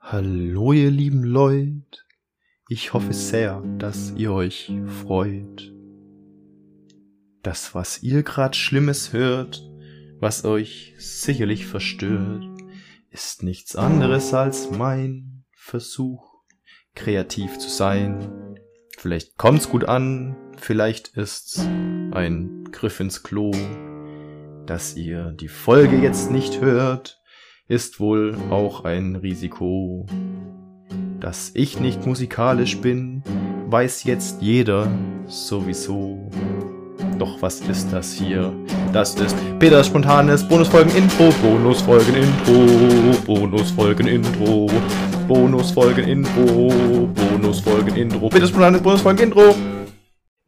Hallo ihr lieben Leute, ich hoffe sehr, dass ihr euch freut. Das, was ihr grad Schlimmes hört, was euch sicherlich verstört, ist nichts anderes als mein Versuch, kreativ zu sein. Vielleicht kommt's gut an, vielleicht ist's ein Griff ins Klo. Dass ihr die Folge jetzt nicht hört, ist wohl auch ein Risiko. Dass ich nicht musikalisch bin, weiß jetzt jeder sowieso. Doch was ist das hier? Das ist Peters spontanes Bonusfolgen-Intro, Bonusfolgen-Intro, Bonusfolgen-Intro, Bonusfolgen-Intro, Bonusfolgen-Intro, Peters spontanes Bonusfolgen-Intro.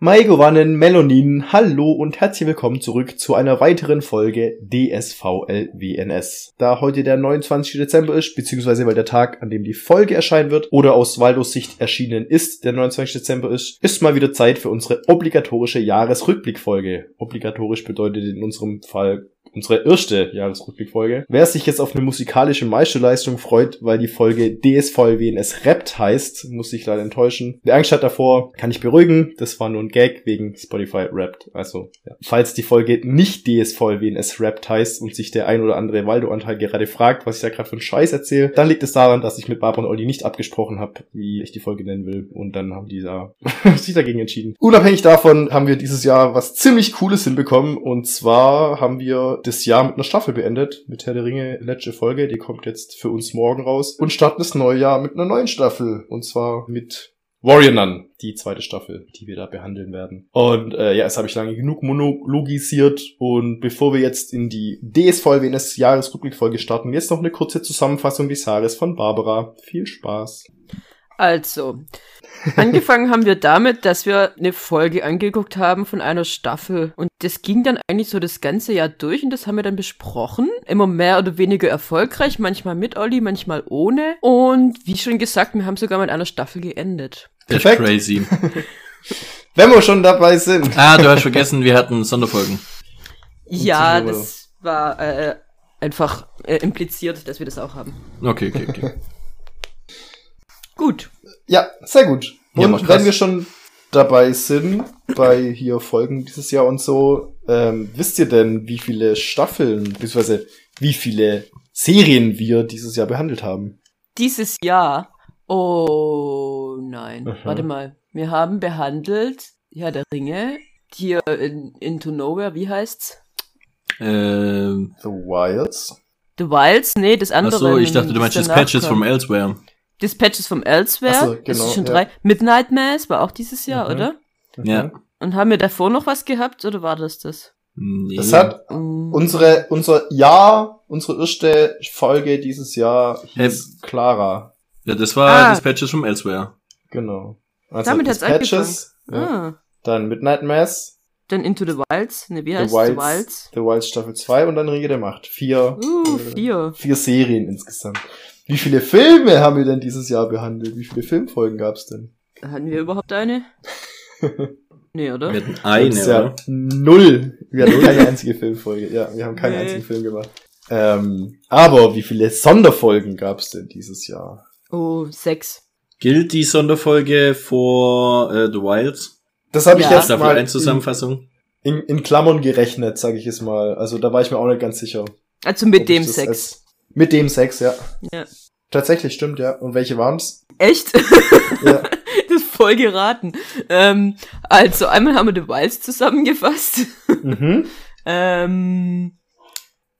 Maigovanen Melonin, hallo und herzlich willkommen zurück zu einer weiteren Folge DSVLWNS. Da heute der 29. Dezember ist, beziehungsweise weil der Tag, an dem die Folge erscheinen wird, oder aus Waldos Sicht erschienen ist, der 29. Dezember ist, ist mal wieder Zeit für unsere obligatorische Jahresrückblickfolge. Obligatorisch bedeutet in unserem Fall unsere erste Jahresrückblickfolge. Wer sich jetzt auf eine musikalische Meisterleistung freut, weil die Folge DSVLWNS Rappt heißt, muss sich leider enttäuschen. Wer Angst hat davor, kann ich beruhigen. Das war nur ein Gag wegen Spotify Rappt. Also, ja. falls die Folge nicht DSVLWNS Rappt heißt und sich der ein oder andere Waldo-Anteil gerade fragt, was ich da gerade für einen Scheiß erzähle, dann liegt es daran, dass ich mit Barbara und Olli nicht abgesprochen habe, wie ich die Folge nennen will. Und dann haben die da sich dagegen entschieden. Unabhängig davon haben wir dieses Jahr was ziemlich Cooles hinbekommen. Und zwar haben wir das Jahr mit einer Staffel beendet, mit Herr der Ringe, letzte Folge, die kommt jetzt für uns morgen raus und starten das neue Jahr mit einer neuen Staffel und zwar mit Warrior Nun, die zweite Staffel, die wir da behandeln werden. Und äh, ja, jetzt habe ich lange genug monologisiert und bevor wir jetzt in die DSVWNS Jahresrückblickfolge starten, jetzt noch eine kurze Zusammenfassung des Jahres von Barbara. Viel Spaß. Also, angefangen haben wir damit, dass wir eine Folge angeguckt haben von einer Staffel. Und das ging dann eigentlich so das ganze Jahr durch und das haben wir dann besprochen. Immer mehr oder weniger erfolgreich, manchmal mit Olli, manchmal ohne. Und wie schon gesagt, wir haben sogar mit einer Staffel geendet. That's Perfekt. crazy. Wenn wir schon dabei sind. Ah, du hast vergessen, wir hatten Sonderfolgen. Ja, das war äh, einfach äh, impliziert, dass wir das auch haben. Okay, okay, okay. Gut. Ja, sehr gut. Ja, Und krass. wenn wir schon dabei sind, bei hier Folgen dieses Jahr und so, ähm, wisst ihr denn, wie viele Staffeln, beziehungsweise wie viele Serien wir dieses Jahr behandelt haben? Dieses Jahr. Oh nein. Aha. Warte mal. Wir haben behandelt, ja, der Ringe. Hier in Into Nowhere, wie heißt's? Ähm, The Wilds. The Wilds? Nee, das andere. achso, ich dachte, du meinst Dispatches from Elsewhere. Dispatches from Elsewhere. So, Das genau, ist schon ja. drei. Midnight Mass war auch dieses Jahr, Mhm. oder? Ja. Und haben wir davor noch was gehabt, oder war das das? Nee. Das hat Mm. unsere, unser Jahr, unsere erste Folge dieses Jahr hieß Clara. ja, das war Ah. Dispatches from Elsewhere. Genau. Also Damit hat's Dispatches, ja. Ah. dann Midnight Mass, Dann Into the Wilds. Ne, wie The heißt Wilds, The Wilds? The Wilds Staffel 2 und dann Ringe der Macht. Vier. Uh, äh, vier. Vier Serien insgesamt. Wie viele Filme haben wir denn dieses Jahr behandelt? Wie viele Filmfolgen gab's denn? Hatten wir überhaupt eine? nee, oder? Wir hatten eine, ja oder? null. Wir hatten keine einzige Filmfolge. Ja, wir haben keinen Nee. einzigen Film gemacht. Ähm, aber wie viele Sonderfolgen gab's denn dieses Jahr? Oh, sechs. Gilt die Sonderfolge vor äh, The Wilds? Das habe ich Ja. jetzt Staffel mal 1 Zusammenfassung? in, in, in Klammern gerechnet, sage ich es mal. Also da war ich mir auch nicht ganz sicher. Also mit dem ich Sex. als- Mit dem Sex, ja. Ja. Tatsächlich, stimmt, ja. Und welche waren's? Echt? Ja. das ist voll geraten. Ähm, also einmal haben wir The Wilds zusammengefasst. mhm. ähm,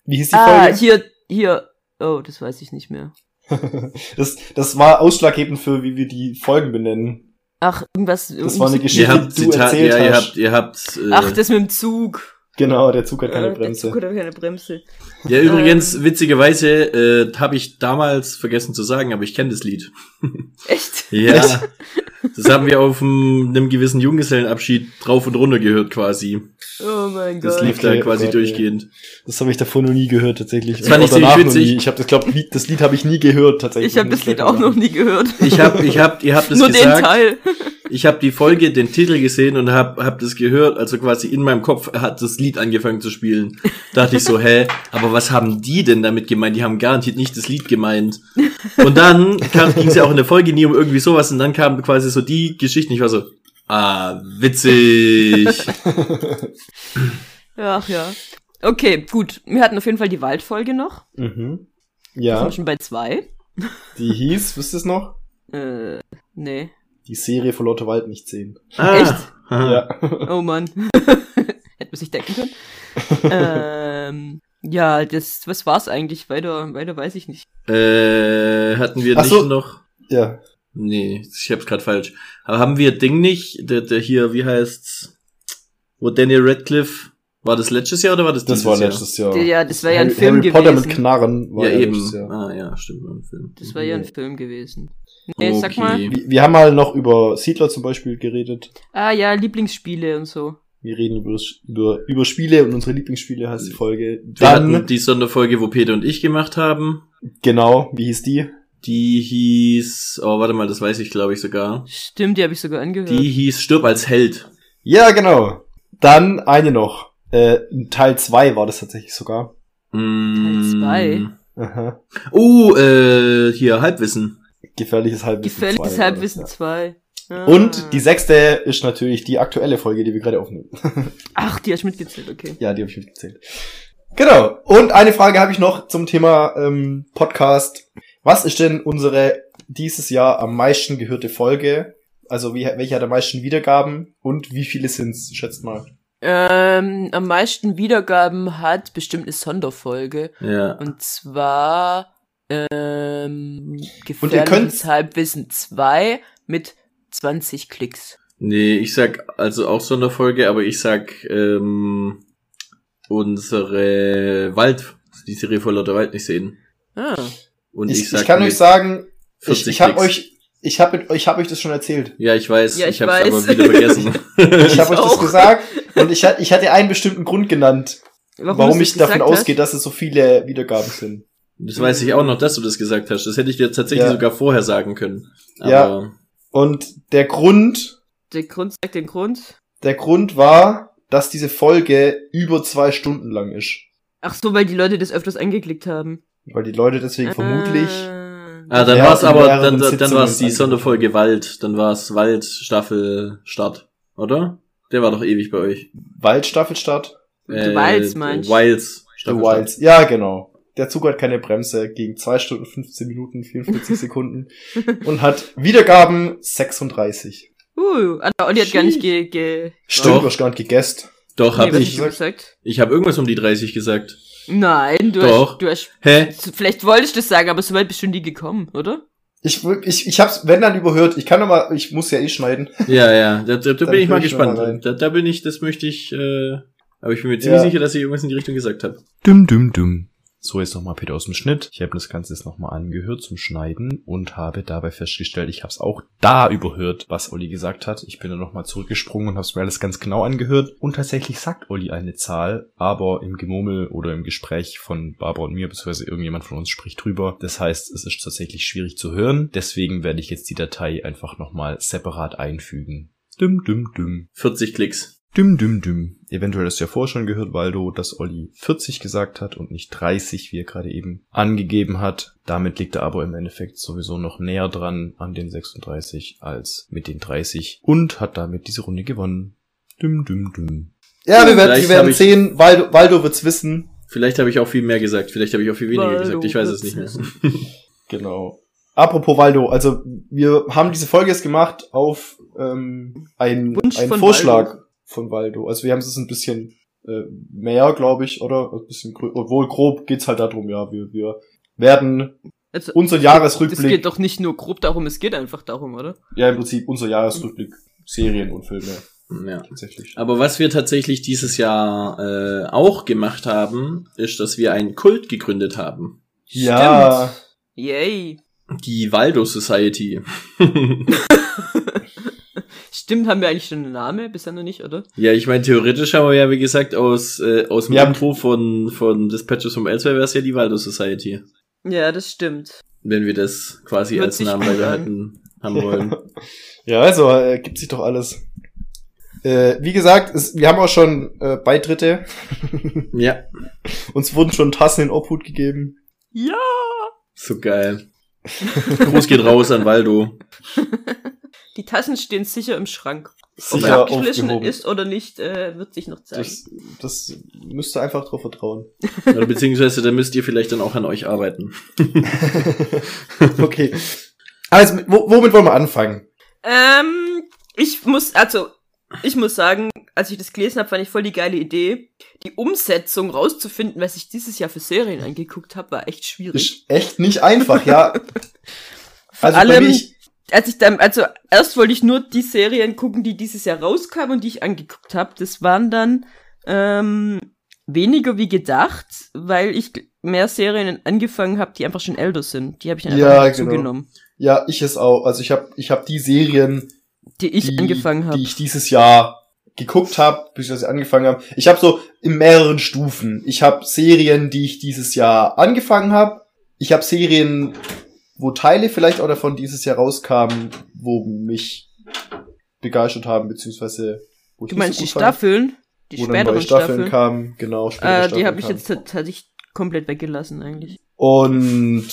Wie hieß die ah, Folge? hier, hier. Oh, das weiß ich nicht mehr. Das, das war ausschlaggebend für, wie wir die Folgen benennen. Ach, irgendwas. Das war eine Geschichte, Ihr habt, die du Zitat, erzählt ja, ihr hast. habt, ihr habt, äh, Ach, das mit dem Zug. Genau, der Zug hat keine Äh, Der Zug Bremse. hat keine Bremse. ja, übrigens, Ähm. witzigerweise, äh, habe ich damals vergessen zu sagen, aber ich kenne das Lied. Echt? Ja. Das haben wir auf einem, gewissen Junggesellenabschied drauf und runter gehört quasi. Oh mein Das Gott. lief Okay, da quasi Gott, durchgehend. Das habe ich davor noch nie gehört, tatsächlich. Das fand ich ziemlich witzig. Ich habe das glaube das Lied habe ich nie gehört, tatsächlich. Ich habe das Lied auch noch nie gehört. Ich hab, ich hab, ihr habt es Nur den gesagt. Teil. Ich habe die Folge, den Titel gesehen und habe hab das gehört, also quasi in meinem Kopf hat das Lied angefangen zu spielen. Dachte ich so, hä, aber was haben die denn damit gemeint? Die haben garantiert nicht das Lied gemeint. Und dann ging es ja auch in der Folge nie um irgendwie sowas und dann kam quasi so die Geschichte. Ich war so, ah, witzig. Ach ja. Okay, gut. Wir hatten auf jeden Fall die Waldfolge noch. Mhm. Wir Ja, sind schon bei zwei. die hieß, wisst ihr es noch? Äh, nee. Die Serie von Lotte Wald nicht sehen. Ah, Echt? Ja. Oh Mann. Hätte man sich denken können. ähm, ja, das, was war's eigentlich? Weiter, weiter weiß ich nicht. Äh, hatten wir Ach nicht so. noch Ja. Nee, ich hab's grad falsch. Aber haben wir Ding nicht, der, der hier, wie heißt's, wo Daniel Radcliffe, war das letztes Jahr oder war das Das dieses war Jahr? letztes Jahr. Ja, das war ja ein Harry, Film Harry Potter mit gewesen. Knarren war Ja, eben. letztes Jahr. Ah, ja, stimmt, war ein Film. Das war ja ein Nee. Film gewesen. Nee, sag Okay. mal. Wir, wir haben mal noch über Siedler zum Beispiel geredet. Ah ja, Lieblingsspiele und so. Wir reden über, über, über Spiele und unsere Lieblingsspiele heißt die Folge. Wir Dann, hatten die Sonderfolge, wo Peter und ich gemacht haben. genau, wie hieß die? Die hieß, oh, warte mal, das weiß ich, glaube ich, sogar. Stimmt, die habe ich sogar angehört. Die hieß Stirb als Held. Ja, genau. Dann eine noch. Äh, Teil 2 war das tatsächlich sogar. Mm. zwei? Aha. Oh, äh, hier, Halbwissen. Gefährliches Halbwissen. Gefährliches 2 war Halbwissen das, 2. Ah. ja. Und die sechste ist natürlich die aktuelle Folge, die wir gerade aufnehmen. Ach, die hast du mitgezählt, okay. ja, die habe ich mitgezählt. Genau. Und eine Frage habe ich noch zum Thema ähm, Podcast. Was ist denn unsere dieses Jahr am meisten gehörte Folge? Also wie, welche hat am meisten Wiedergaben und wie viele sind's? Schätzt mal. Ähm, am meisten Wiedergaben hat bestimmt eine Sonderfolge. Ja. Und zwar ähm, Und ihr Gefährliches Halbwissen 2 mit 20 Klicks. Nee, ich sag also auch Sonderfolge, aber ich sag ähm, unsere Wald, die Serie vor lauter Wald nicht sehen. Ah. Und Ich, ich, sag ich kann euch sagen, ich, 40 ich habe euch, ich habe ich hab euch das schon erzählt. Ja, ich weiß, Ja, ich, ich hab's weiß. aber wieder vergessen. Ich habe euch das gesagt und ich, ich hatte einen bestimmten Grund genannt, warum, du's ich davon hast? ausgehe, dass es so viele Wiedergaben sind. Das weiß ich auch noch, dass du das gesagt hast. Das hätte ich dir tatsächlich Ja. sogar vorher sagen können. Aber Ja. Und der Grund, Der Grund sagt den Grund. der Grund war, dass diese Folge über zwei Stunden lang ist. Ach so, weil die Leute das öfters angeklickt haben. Weil die Leute deswegen vermutlich, Ah. Ah, dann war's in aber, dann, dann Sitzungen war's die. Sonderfolge Wald. Dann war's Wald Staffel Start, oder? Der war doch ewig bei euch. Waldstaffelstart, Du Wilds meinst. Wilds. The Staffel Wilds. Ja, genau. Der Zug hat keine Bremse gegen zwei Stunden 15 Minuten 44 Sekunden und hat Wiedergaben 36. Uh, Alter, Olli hat gar nicht ge... ge Stimmt, Doch. du hast gar nicht gegessen. Doch, nee, hab ich. gesagt? Ich habe irgendwas um die 30 gesagt. Nein, du Doch. hast... Du hast Hä? vielleicht wolltest du das sagen, aber so weit bist du nie gekommen, oder? Ich, ich, ich hab's, wenn dann überhört. Ich kann mal, ich muss ja eh schneiden. Ja, ja, da, da, da bin ich mal noch mal gespannt. Da, da bin ich, das möchte ich, äh, aber ich bin mir ziemlich Ja. sicher, dass ich irgendwas in die Richtung gesagt habe. Dum, dum, dum. So, jetzt nochmal Peter aus dem Schnitt. Ich habe das Ganze jetzt nochmal angehört zum Schneiden und habe dabei festgestellt, ich habe es auch da überhört, was Olli gesagt hat. Ich bin dann nochmal zurückgesprungen und habe es mir alles ganz genau angehört. Und tatsächlich sagt Olli eine Zahl, aber im Gemurmel oder im Gespräch von Barbara und mir, beziehungsweise irgendjemand von uns spricht drüber. Das heißt, es ist tatsächlich schwierig zu hören. Deswegen werde ich jetzt die Datei einfach nochmal separat einfügen. Dum, dum, dum. 40 Klicks. Düm, düm, düm. Eventuell hast du ja vorher schon gehört, Waldo, dass Olli 40 gesagt hat und nicht 30, wie er gerade eben angegeben hat. Damit liegt er aber im Endeffekt sowieso noch näher dran an den 36 als mit den 30 und hat damit diese Runde gewonnen. Düm, düm, düm. Ja, wir werden, wir werden sehen. Waldo, Waldo wird's wissen. Vielleicht habe ich auch viel mehr gesagt, vielleicht habe ich auch viel weniger Waldo gesagt, ich weiß es nicht mehr. Genau. Apropos Waldo, also wir haben diese Folge jetzt gemacht auf ähm, einen, einen Vorschlag Waldo. Von Waldo. Also wir haben es ein bisschen äh, mehr, glaube ich, oder? Ein bisschen grö- obwohl grob geht's halt darum, ja, wir, wir werden Also, unser es Jahresrückblick, geht doch nicht nur grob darum, es geht einfach darum, oder? ja im Prinzip unser Jahresrückblick, Serien und Filme ja. tatsächlich. Aber was wir tatsächlich dieses Jahr äh, auch gemacht haben, ist, dass wir einen Kult gegründet haben. Ja, Yay. Die Waldo Society. Stimmt, haben wir eigentlich schon einen Namen? Bisher noch nicht, oder? ja, ich meine, theoretisch haben wir ja, wie gesagt, aus, äh, aus dem Ja. Intro von, von Dispatches from Elsewhere wäre es ja die Waldo Society. Ja, das stimmt. Wenn wir das quasi Hört als Namen hätten. haben wollen. Ja, also äh, gibt sich doch alles. Äh, wie gesagt, es, wir haben auch schon äh, Beitritte. ja, Uns wurden schon Tassen in Obhut gegeben. Ja! so geil. Gruß geht raus an Waldo. Die Tassen stehen sicher im Schrank. Ob Sicher er abgeschliffen aufgehoben. ist oder nicht, äh, wird sich noch zeigen. Das, das müsst ihr einfach drauf vertrauen. Oder beziehungsweise da müsst ihr vielleicht dann auch an euch arbeiten. okay. Also, wo, womit wollen wir anfangen? Ähm, ich muss, also, ich muss sagen, als ich das gelesen habe, fand ich voll die geile Idee. Die Umsetzung rauszufinden, was ich dieses Jahr für Serien angeguckt habe, war echt schwierig. Ist echt nicht einfach, ja. Vor Also bei allem, mir, ich, als ich dann, also erst wollte ich nur die Serien gucken, die dieses Jahr rauskamen und die ich angeguckt habe. Das waren dann ähm, weniger wie gedacht, weil ich mehr Serien angefangen habe, die einfach schon älter sind. Die habe ich dann Ja, einfach genau. zugenommen, ja, ich es auch. Also ich habe ich hab die Serien, die ich die, angefangen habe. die ich dieses Jahr geguckt habe, bis ich angefangen habe. Ich habe so in mehreren Stufen. Ich habe Serien, die ich dieses Jahr angefangen habe. Ich habe Serien, wo Teile vielleicht auch davon dieses Jahr rauskamen, wo mich begeistert haben, beziehungsweise wo ich Du meinst so die fand, Staffeln? Die wo dann neue späteren Staffeln, Staffeln? kamen, genau. spätere Äh, die Staffeln habe ich jetzt tatsächlich komplett weggelassen eigentlich. Und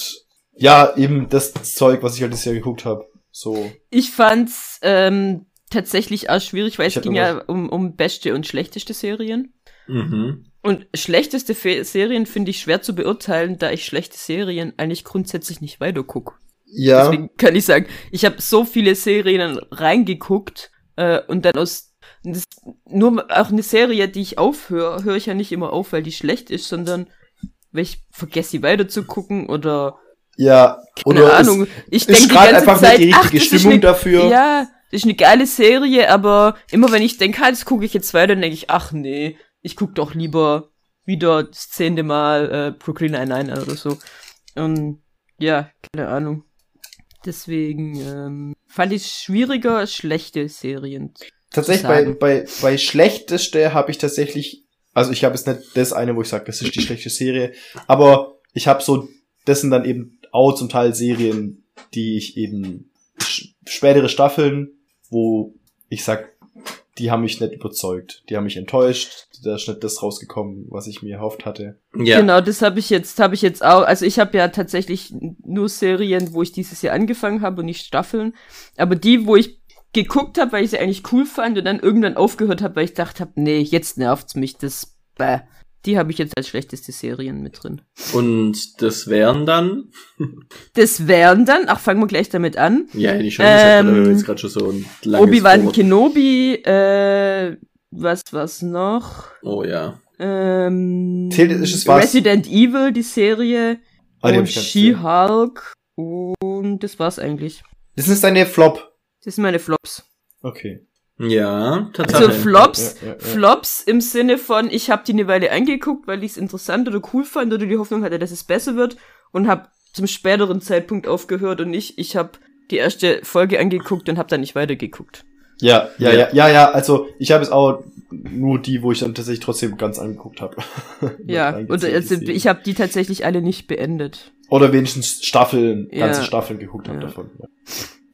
ja, eben das Zeug, was ich halt dieses Jahr geguckt habe. So. Ich fand's ähm, tatsächlich auch schwierig, weil Ich es ging ja um, um beste und schlechteste Serien. Mhm. Und schlechteste Fe Serien finde ich schwer zu beurteilen, da ich schlechte Serien eigentlich grundsätzlich nicht weiterguck. Ja. Deswegen kann ich sagen, ich habe so viele Serien reingeguckt äh, und dann aus das, nur auch eine Serie, die ich aufhöre, höre ich ja nicht immer auf, weil die schlecht ist, sondern weil ich vergesse, sie weiterzugucken oder Ja. keine Oder Ahnung. ich ist denke die ganze einfach Zeit, die ach, richtige ist Stimmung eine, dafür. Ja, das ist eine geile Serie, aber immer wenn ich denke, ah, das gucke ich jetzt weiter, dann denke ich, ach nee, ich guck doch lieber wieder das zehnte Mal äh, Brooklyn Nine-Nine oder so. Und ja, keine Ahnung. Deswegen ähm, fand ich es schwieriger, schlechte Serien. Tatsächlich zu bei, bei, bei schlechteste habe ich tatsächlich, also ich habe jetzt nicht das eine, wo ich sage, das ist die schlechte Serie, aber ich habe so, das sind dann eben auch zum Teil Serien, die ich eben spätere Staffeln, wo ich sag, die haben mich nicht überzeugt, die haben mich enttäuscht, da ist nicht das rausgekommen, was ich mir erhofft hatte. Ja. Genau, das habe ich jetzt, habe ich jetzt auch. Also ich habe ja tatsächlich nur Serien, wo ich dieses Jahr angefangen habe und nicht Staffeln. Aber die, wo ich geguckt habe, weil ich sie eigentlich cool fand und dann irgendwann aufgehört habe, weil ich dachte habe, nee, jetzt nervt's mich, das bäh. Die habe ich jetzt als schlechteste Serien mit drin. Und das wären dann, Das wären dann, ach, fangen wir gleich damit an. ja, hätte ich schon gesagt, Ähm, haben jetzt gerade schon so ein langes Obi-Wan. Kenobi, äh, was was noch? Oh ja. Ähm, Zählt- ist es was? Resident Evil, die Serie. Ah, die und. She-Hulk. Und das war's eigentlich. Das ist deine Flop. Das sind meine Flops. Okay. Ja, Also Tatsache. Flops, Ja, ja, ja. Flops im Sinne von, ich habe die eine Weile angeguckt, weil ich es interessant oder cool fand oder die Hoffnung hatte, dass es besser wird und habe zum späteren Zeitpunkt aufgehört und nicht, ich habe die erste Folge angeguckt und habe dann nicht weitergeguckt. Ja, ja, Ja. ja, ja, ja, also ich habe es auch nur die, wo ich dann tatsächlich trotzdem ganz angeguckt habe. Ja, oder also ich habe die tatsächlich alle nicht beendet. Oder wenigstens Staffeln, ganze Ja. Staffeln geguckt habe Ja. davon. Ja.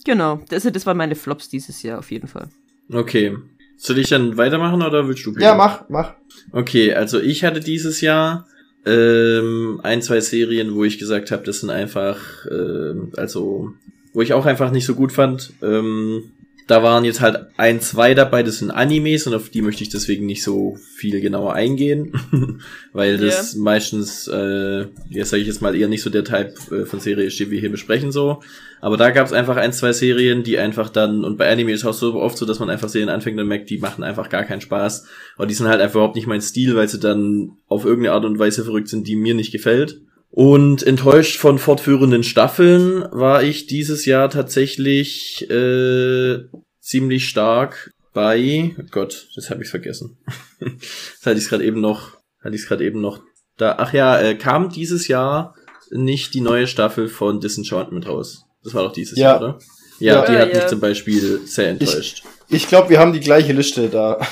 Genau, das, das waren meine Flops dieses Jahr auf jeden Fall. Okay. Soll ich dann weitermachen oder willst du? Peter? ja, mach, mach. Okay, also ich hatte dieses Jahr ähm, ein, zwei Serien, wo ich gesagt habe, das sind einfach, ähm, also, wo ich auch einfach nicht so gut fand. Ähm, da waren jetzt halt ein, zwei dabei, das sind Animes und auf die möchte ich deswegen nicht so viel genauer eingehen, weil das meistens, äh, ja sage ich jetzt mal, eher nicht so der Type äh, von Serie ist, die wir hier besprechen so. Aber da gab es einfach ein, zwei Serien, die einfach dann, und bei Anime ist es auch so oft so, dass man einfach Serien anfängt und merkt, die machen einfach gar keinen Spaß. Und die sind halt einfach überhaupt nicht mein Stil, weil sie dann auf irgendeine Art und Weise verrückt sind, die mir nicht gefällt. Und enttäuscht von fortführenden Staffeln war ich dieses Jahr tatsächlich äh, ziemlich stark bei oh Gott, das habe ich vergessen. das hatte ich gerade eben noch, hatte ich gerade eben noch da. Ach ja, äh, kam dieses Jahr nicht die neue Staffel von Disenchantment raus. Das war doch dieses Ja. Jahr, oder? Ja, Ja. die Ja, hat ja. mich zum Beispiel sehr enttäuscht. Ich glaube, wir haben die gleiche Liste da.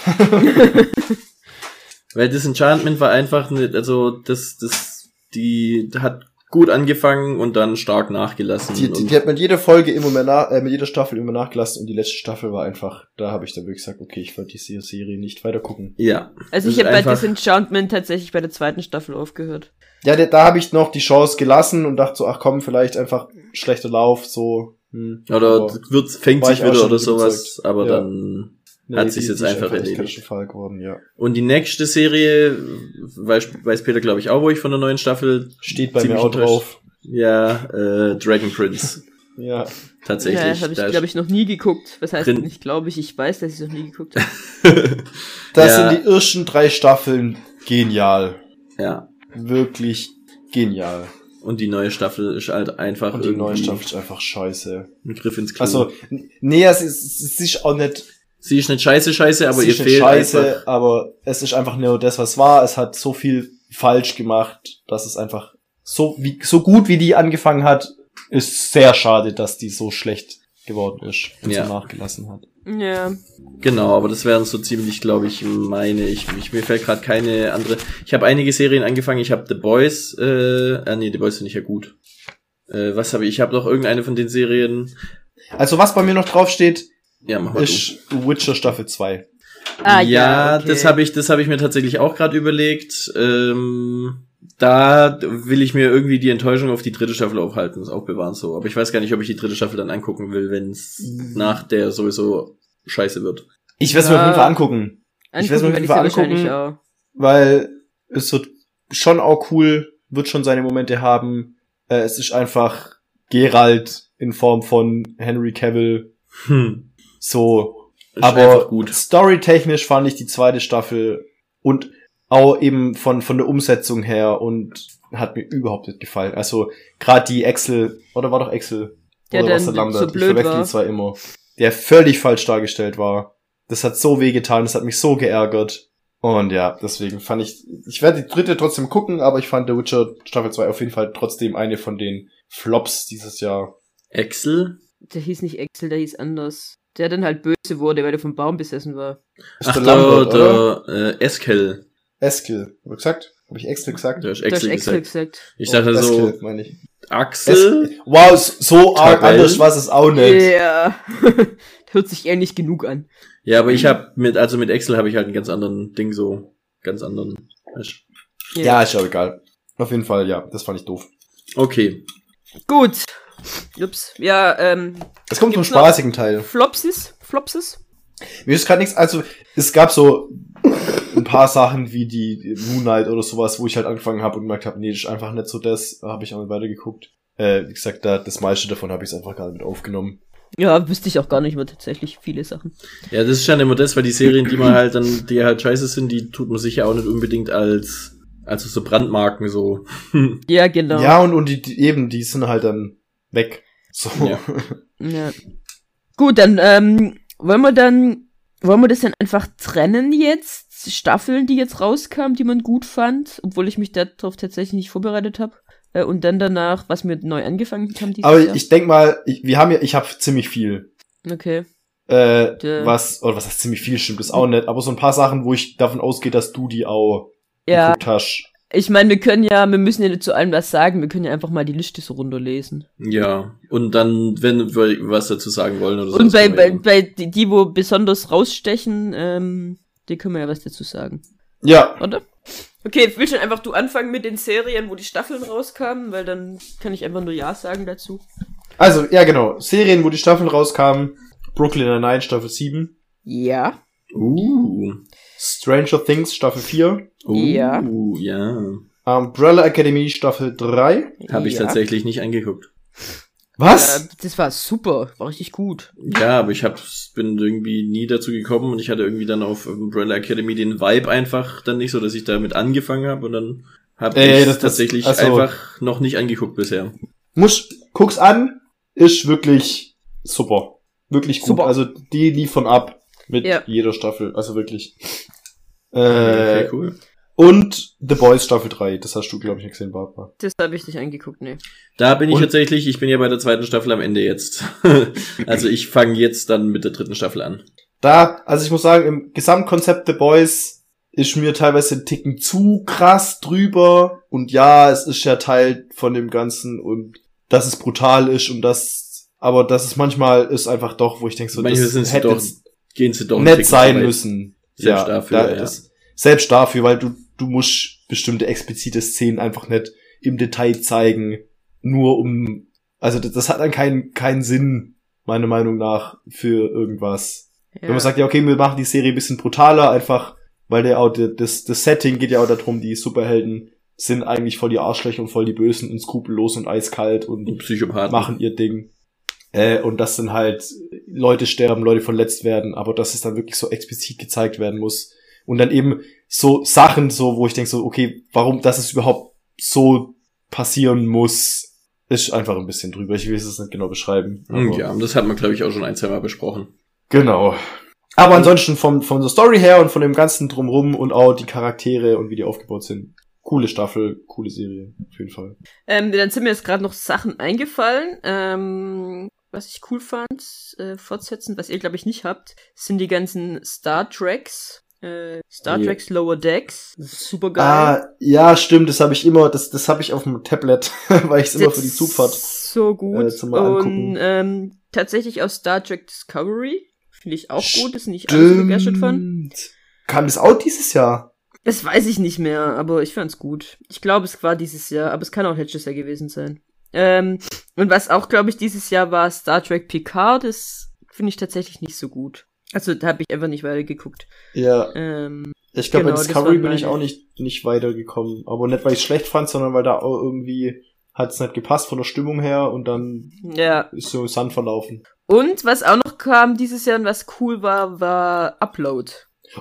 Weil Disenchantment war einfach ne, also das, das, die hat gut angefangen und dann stark nachgelassen. Die, die, die hat mit jeder Folge immer mehr nach, äh, mit jeder Staffel immer nachgelassen und die letzte Staffel war einfach, da habe ich dann wirklich gesagt, okay, ich wollte die Serie nicht weiter gucken. ja. Also Das ich habe bei Disenchantment tatsächlich bei der zweiten Staffel aufgehört. Ja, da, da habe ich noch die Chance gelassen und dachte so, ach komm, vielleicht einfach schlechter Lauf, so. Hm, Oder wird, fängt sich wieder oder sowas, aber Ja. dann hat sich's jetzt einfach erledigt. Geworden, ja. Und die nächste Serie, weiß, weiß Peter glaube ich auch, wo ich von der neuen Staffel, Steht bei mir auch drauf. ja, äh, Dragon Prince. Ja. Tatsächlich. Ja, habe ich, glaube ich, noch nie geguckt. Was heißt drin- nicht, glaube ich, ich weiß, dass ich noch nie geguckt habe. Das Ja. sind die ersten drei Staffeln genial. ja. Wirklich genial. Und die neue Staffel ist halt einfach Und die neue Staffel ist einfach scheiße. ein Griff ins Klo. Also, nee, es ist, es ist auch nicht, sie ist nicht scheiße, scheiße, aber es ihr ist nicht fehlt scheiße, einfach. aber es ist einfach nur das, was war. Es hat so viel falsch gemacht, dass es einfach so, wie, so gut wie die angefangen hat, ist sehr schade, dass die so schlecht geworden ist und Ja. so nachgelassen hat. Ja. Genau, aber das wären so ziemlich, glaube ich, meine. Ich, ich mir fällt gerade keine andere. Ich habe einige Serien angefangen. Ich habe The Boys. Äh, ah nee, The Boys finde ich ja gut. Äh, was habe ich? Ich habe noch irgendeine von den Serien. Also was bei mir noch draufsteht, Ja, mach mal ist Witcher Staffel 2. Ah, ja, ja, okay. das habe ich, das habe ich mir tatsächlich auch gerade überlegt. Ähm, da will ich mir irgendwie die Enttäuschung auf die dritte Staffel aufhalten, das auch bewahren so. Aber ich weiß gar nicht, ob ich die dritte Staffel dann angucken will, wenn es Mhm. nach der sowieso scheiße wird. Ich werde es mir auf jeden Fall angucken. Angucken ich werd's mir auf werde jeden Fall angucken. auch. weil es wird schon auch cool, wird schon seine Momente haben. Äh, es ist einfach Geralt in Form von Henry Cavill Hm. So. Ist Aber storytechnisch fand ich die zweite Staffel und auch eben von von der Umsetzung her und hat mir überhaupt nicht gefallen. Also gerade die Excel oder war doch Excel Der oder was der Lambert? so ich blöd verwechsel war. die zwei immer. Der völlig falsch dargestellt war. Das hat so wehgetan, das hat mich so geärgert. Und ja, deswegen fand ich, ich werde die dritte trotzdem gucken, aber ich fand The Witcher Staffel 2 auf jeden Fall trotzdem eine von den Flops dieses Jahr. Excel? Der hieß nicht Axel, der hieß anders. Der dann halt böse wurde, weil er vom Baum besessen war. Ist Ach, der der, Lambert, der äh, Eskel. Eskel. Hab ich gesagt? Habe ich Excel gesagt? Du hast Excel Axel gesagt. gesagt. Ich dachte Oh, so, Eskel, meine ich. Axel? Es- Wow, so arg anders war es auch nicht. Ja. Hört sich ähnlich genug an. Ja, aber ich habe mit, also mit Excel habe ich halt einen ganz anderen Ding so, ganz anderen. weißt Ja, ist ja egal. Auf jeden Fall, ja, das fand ich doof. Okay. Gut. Ups. Ja, ähm, Es kommt zum spaßigen Teil. Flopsis? Flopsis? Mir ist gerade nichts, also es gab so ein paar Sachen wie die Moonlight oder sowas, wo ich halt angefangen habe und gemerkt habe, nee, das ist einfach nicht so das, da habe ich auch nicht weitergeguckt. Äh, wie gesagt, da, das meiste davon habe ich einfach gar nicht mit aufgenommen. Ja, wüsste ich auch gar nicht mehr tatsächlich viele Sachen. Ja, das ist dann immer das, weil die Serien, die man halt dann, die halt scheiße sind, die tut man sich ja auch nicht unbedingt als, also so Brandmarken so. Ja, genau. Ja, und, und die, die eben, die sind halt dann weg. So. Ja. Ja. Gut, dann ähm, wollen wir dann, wollen wir das dann einfach trennen jetzt? Staffeln, die jetzt rauskamen, die man gut fand, obwohl ich mich darauf tatsächlich nicht vorbereitet habe. Äh, und dann danach, was wir neu angefangen haben dieses Aber Jahr. ich denk mal, ich, wir haben ja, ich habe ziemlich viel. Okay. Äh, was, oder was heißt ziemlich viel, stimmt das auch nicht, aber so ein paar Sachen, wo ich davon ausgehe, dass du die auch Ja, geguckt hast. Ich meine, wir können ja, wir müssen ja nicht zu allem was sagen, wir können ja einfach mal die Liste so runterlesen. Ja. Und dann, wenn wir was dazu sagen wollen oder so. und bei, bei, bei die, die, wo besonders rausstechen, ähm, die können wir ja was dazu sagen. Ja, Oder? Okay, willst du einfach du anfangen mit den Serien, wo die Staffeln rauskamen, weil dann kann ich einfach nur Ja sagen dazu. also, ja genau, Serien, wo die Staffeln rauskamen, Brooklyn Nine-Nine Staffel 7, Ja. Uh. Stranger Things Staffel 4, Uh, Ja. Ja. Umbrella Academy Staffel 3. Habe ich ja. tatsächlich nicht angeguckt. Was? Äh, das war super, war richtig gut. Ja, aber ich hab, bin irgendwie nie dazu gekommen und ich hatte irgendwie dann auf Umbrella Academy den Vibe einfach dann nicht so, dass ich damit angefangen habe und dann habe Äh, ich das- das- tatsächlich also- einfach noch nicht angeguckt bisher. Muss, guck's an, ist wirklich super. Wirklich gut. Super. Also, die liefern ab mit Ja. jeder Staffel, also wirklich. Äh, okay, cool. Und The Boys Staffel 3, das hast du, glaube ich, nicht gesehen, Barbara. Das habe ich nicht angeguckt, nee. Da bin ich Und- tatsächlich, ich bin ja bei der zweiten Staffel am Ende jetzt. also ich fange jetzt dann mit der dritten Staffel an. Da, also ich muss sagen, im Gesamtkonzept The Boys ist mir teilweise ein Ticken zu krass drüber. Und ja, es ist ja Teil von dem Ganzen und dass es brutal ist und das, aber das ist manchmal ist einfach doch, wo ich denke, so, Manchmal das sind sie hätte doch, jetzt gehen sie doch nett sein müssen. Selbst dafür, da ja. ist- selbst dafür, weil du, du musst bestimmte explizite Szenen einfach nicht im Detail zeigen, nur um, also das, das hat dann keinen, keinen Sinn, meiner Meinung nach, für irgendwas. Ja. Wenn man sagt, ja, okay, wir machen die Serie ein bisschen brutaler, einfach, weil der auch, das, das Setting geht ja auch darum, die Superhelden sind eigentlich voll die Arschlöcher und voll die Bösen und skrupellos und eiskalt und Und Psychopathen. machen ihr Ding. Äh, und das sind halt, Leute sterben, Leute verletzt werden, aber dass es dann wirklich so explizit gezeigt werden muss. Und dann eben so Sachen, so, wo ich denke so, okay, warum das es überhaupt so passieren muss, ist einfach ein bisschen drüber. Ich will es nicht genau beschreiben. Hm, aber- Ja, das hat man, glaube ich, auch schon ein, zwei Mal besprochen. Genau. Aber ansonsten vom, von der Story her und von dem ganzen drumrum und auch die Charaktere und wie die aufgebaut sind. Coole Staffel, coole Serie, auf jeden Fall. Ähm, dann sind mir jetzt gerade noch Sachen eingefallen, ähm, was ich cool fand, äh, fortsetzen, was ihr glaube ich nicht habt, sind die ganzen Star Treks, äh, Star Ja. Treks Lower Decks, super geil. Ah, ja, stimmt, das habe ich immer, das, das habe ich auf dem Tablet, weil ich es immer für die Zugfahrt. So gut. äh, zum. Und ähm, tatsächlich aus Star Trek Discovery. Finde ich auch gut, ist nicht alles so begeistert von. Stimmt. Kam das auch dieses Jahr? Das weiß ich nicht mehr, aber ich fand's gut. Ich glaube, es war dieses Jahr, aber es kann auch letztes Jahr gewesen sein. Ähm, und was auch, glaube ich, dieses Jahr war Star Trek Picard, das finde ich tatsächlich nicht so gut. Also da habe ich einfach nicht weitergeguckt. Ja, Ähm, ich glaube, genau, bei Discovery bin ich auch nicht, nicht weitergekommen. Aber nicht, weil ich schlecht fand, sondern weil da auch irgendwie hat es nicht gepasst von der Stimmung her und dann ja. ist so Sand verlaufen. Und was auch noch kam dieses Jahr und was cool war, war Upload.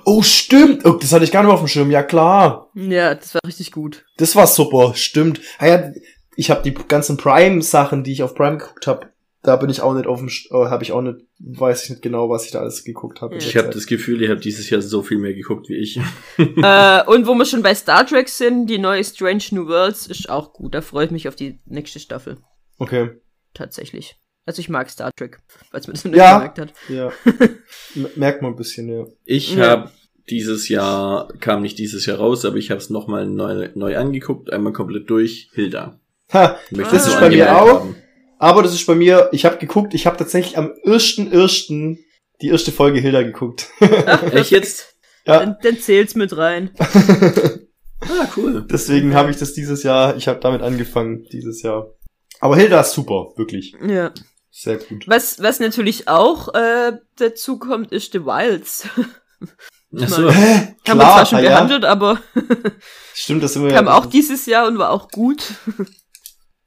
Oh, stimmt! Oh, das hatte ich gar nicht auf dem Schirm, ja klar. Ja, das war richtig gut. Das war super, stimmt. Ah ja, ich habe die ganzen Prime-Sachen, die ich auf Prime geguckt habe, da bin ich auch nicht auf dem, äh, habe ich auch nicht, weiß ich nicht genau, was ich da alles geguckt habe. Ich habe das Gefühl, ihr habt dieses Jahr so viel mehr geguckt wie ich. äh, und wo wir schon bei Star Trek sind, die neue Strange New Worlds ist auch gut. Da freue ich mich auf die nächste Staffel. Okay, Tatsächlich. Also ich mag Star Trek, falls man das noch nicht Ja. gemerkt hat. ja. Merkt man ein bisschen, ja. Ich Ja. habe dieses Jahr, kam nicht dieses Jahr raus, aber ich habe es nochmal neu, neu angeguckt, einmal komplett durch, Hilda. Ha, Möchte Das ich ist bei mir auch. haben. Aber das ist bei mir, ich habe geguckt, ich habe tatsächlich am ersten, ersten die erste Folge Hilda geguckt. Echt jetzt? ja. Dann, dann zählt's mit rein. Ah, cool. Deswegen habe ich das dieses Jahr, ich habe damit angefangen, dieses Jahr. Aber Hilda ist super, wirklich. Ja. Sehr gut. Was, was natürlich auch äh, dazu kommt, ist The Wilds. Ach so. Hä? Haben wir zwar schon ah ja. behandelt, aber Stimmt, das sind wir kam ja. auch dieses Jahr und war auch gut.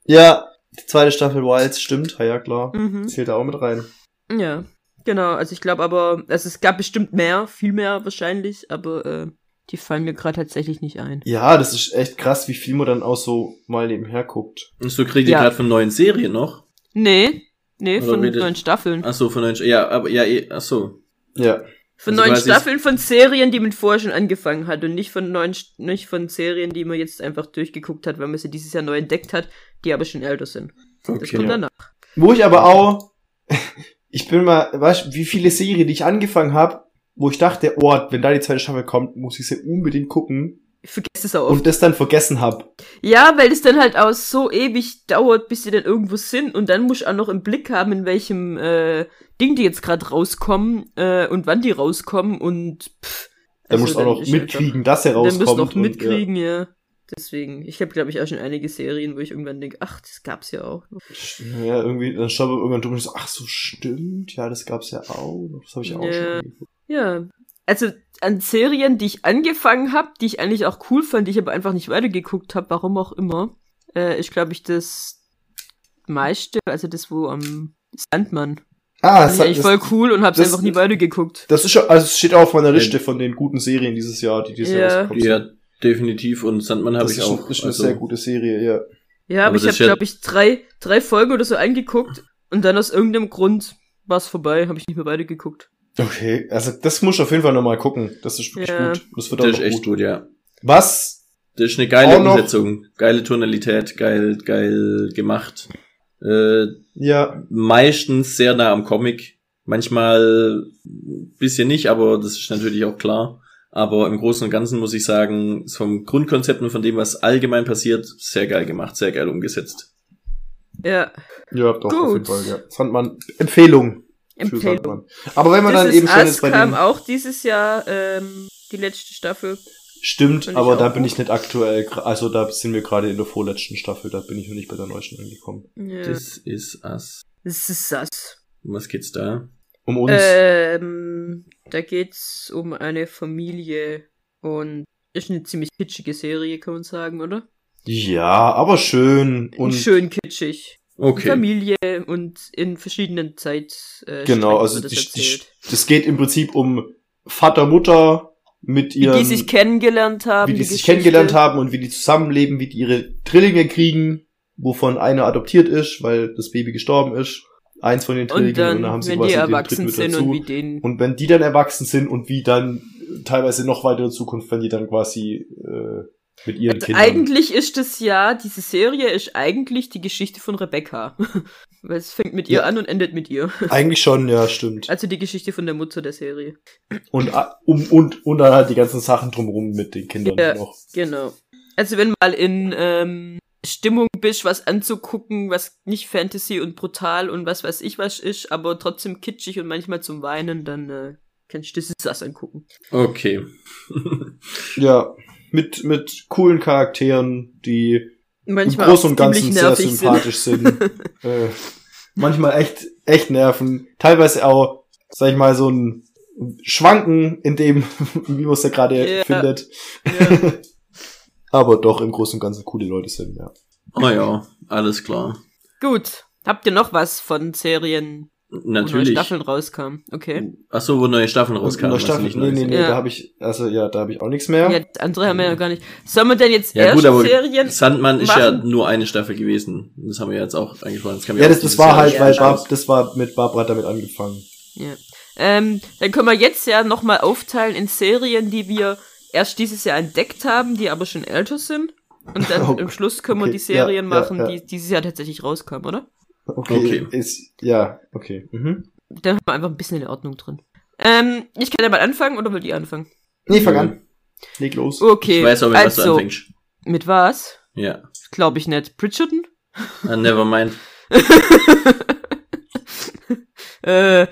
Ja, die zweite Staffel Wilds, stimmt, ja, klar. Mhm. Zählt da auch mit rein. Ja, genau. Also ich glaube aber, also es gab bestimmt mehr, viel mehr wahrscheinlich, aber äh, die fallen mir gerade tatsächlich nicht ein. Ja, das ist echt krass, wie viel man dann auch so mal nebenher guckt. Und so kriegt ihr Ja. gerade von neuen Serien noch? Nee, nee, Oder von redet- neuen Staffeln. Ach so, von neuen, ja, aber, ja, eh, ach so. Ja. Von also neuen Staffeln von Serien, die man vorher schon angefangen hat und nicht von neuen, nicht von Serien, die man jetzt einfach durchgeguckt hat, weil man sie dieses Jahr neu entdeckt hat, die aber schon älter sind. Das Okay. kommt ja. danach. Wo ich aber auch, ich bin mal, weißt du, wie viele Serien, die ich angefangen habe, wo ich dachte, oh, wenn da die zweite Staffel kommt, muss ich sie unbedingt gucken Ich vergesse es auch oft. und das dann vergessen hab. Ja, weil es dann halt auch so ewig dauert, bis sie dann irgendwo sind und dann musst du auch noch im Blick haben, in welchem äh, Ding die jetzt gerade rauskommen äh, und wann die rauskommen und pff, Dann also musst du auch noch mitkriegen, dass er Einfach, dann rauskommt. musst du noch mitkriegen, ja. Deswegen, ich habe glaube ich auch schon einige Serien, wo ich irgendwann denke, ach, das gab's ja auch. Ja, ja irgendwie, dann schaut man irgendwann drüber und so, ach so, stimmt, ja, das gab's ja auch. Das habe ich auch Ja. schon angeguckt. Ja, also an Serien, die ich angefangen habe, die ich eigentlich auch cool fand, die ich aber einfach nicht weitergeguckt habe, warum auch immer, äh, ist glaube ich das meiste, also das wo am Sandmann. Ah, Fand ich eigentlich voll cool und hab's das- einfach nie weitergeguckt. Das ist schon, also es steht auch auf meiner Liste von den guten Serien dieses Jahr, die dieses Ja. Jahr rausgekommen sind. Ja, definitiv. Und Sandmann habe das ich ist, auch. Ist eine also, sehr gute Serie, ja. Ja, Aber aber ich das habe ist glaube ich drei, drei Folgen oder so angeguckt und dann aus irgendeinem Grund war's vorbei, habe ich nicht mehr weitergeguckt. Okay, also das muss ich auf jeden Fall nochmal gucken. Das ist wirklich Ja. gut. Das wird auch das noch ist echt gut. gut, ja. Was? Das ist eine geile Auch noch- Umsetzung. Geile Tonalität, geil, geil gemacht. Äh, Ja, meistens sehr nah am Comic. Manchmal ein bisschen nicht, aber das ist natürlich auch klar. Aber im Großen und Ganzen muss ich sagen, vom Grundkonzept und von dem, was allgemein passiert, sehr geil gemacht, sehr geil umgesetzt. Ja. Ja, doch, auf jeden Gut. Fall, ja. Sandmann, Empfehlung. Empfehlung. Aber wenn man This dann eben schon jetzt bei kam dem, auch dieses Jahr ähm, die letzte Staffel. stimmt, aber da bin gut. ich nicht aktuell, also da sind wir gerade in der vorletzten Staffel, da bin ich noch nicht bei der neuesten angekommen. Ja. Das ist Us. This is Us. Um was geht's da? Um uns. Ähm, da geht's um eine Familie und ist eine ziemlich kitschige Serie, kann man sagen, oder? ja, aber schön und Schön kitschig. Okay. Familie und in verschiedenen Zeit. Äh, genau, also die, das die, erzählt. das geht im Prinzip um Vater, Mutter mit Wie ihren, die sich kennengelernt haben. wie die, die sich Geschichte. kennengelernt haben und wie die zusammenleben, wie die ihre Drillinge kriegen, wovon einer adoptiert ist, weil das Baby gestorben ist. Eins von den Drillingen Und dann, und dann haben sie quasi die den erwachsen mit sind dazu. und wie denen. Und wenn die dann erwachsen sind und wie dann teilweise noch weiter in Zukunft, wenn die dann quasi äh, mit ihren Also Kindern. eigentlich ist das ja, diese Serie ist eigentlich die Geschichte von Rebecca. Weil es fängt mit ihr Ja. an und endet mit ihr. Eigentlich schon, ja, stimmt. Also die Geschichte von der Mutter der Serie. Und, ah, um, und, und dann halt die ganzen Sachen drumherum mit den Kindern Ja. noch. Genau. Also wenn mal in ähm, Stimmung bist, was anzugucken, was nicht Fantasy und brutal und was weiß ich was ist, aber trotzdem kitschig und manchmal zum Weinen, dann äh, kannst du das das angucken. Okay. Ja, mit, mit coolen Charakteren, die Manchmal im Großen und Ganzen sehr sympathisch sind. äh, manchmal echt, echt nerven. Teilweise auch, sag ich mal, so ein Schwanken in dem, wie man es da gerade Ja. findet. Ja. Aber doch im Großen und Ganzen coole Leute sind, ja. Oh ja, alles klar. Gut. Habt ihr noch was von Serien, wo neue Natürlich. Staffeln rauskamen? Okay. Ach so, wo neue Staffeln rauskamen. Und in der was Staffel, nicht nee, neu nee, nee, Ja. da habe ich, also ja, da habe ich auch nichts mehr. Ja, andere haben wir ja gar nicht. Sollen wir denn jetzt Ja erst gut, aber Serien? Sandmann ist ja machen? nur eine Staffel gewesen. Das haben wir jetzt auch angesprochen. Das, Ja, das, das war Jahr halt, weil. Barb, das war mit Barbara damit angefangen. Ja. Ähm, dann können wir jetzt ja nochmal aufteilen in Serien, die wir erst dieses Jahr entdeckt haben, die aber schon älter sind. Und dann Okay. im Schluss können wir Okay. die Serien Ja, ja, machen, ja. die dieses Jahr tatsächlich rauskamen, oder? Okay. Okay. Ist, ja, okay. Mhm. Dann haben wir einfach ein bisschen in Ordnung drin. Ähm, ich kann ja mal anfangen oder wollt ihr anfangen? Nee, fang Mhm. an. Leg los. Okay. Ich weiß auch, mit was du also, anfängst. mit was? Ja. Glaube ich nicht. Bridgerton? Ah, never mind. Äh,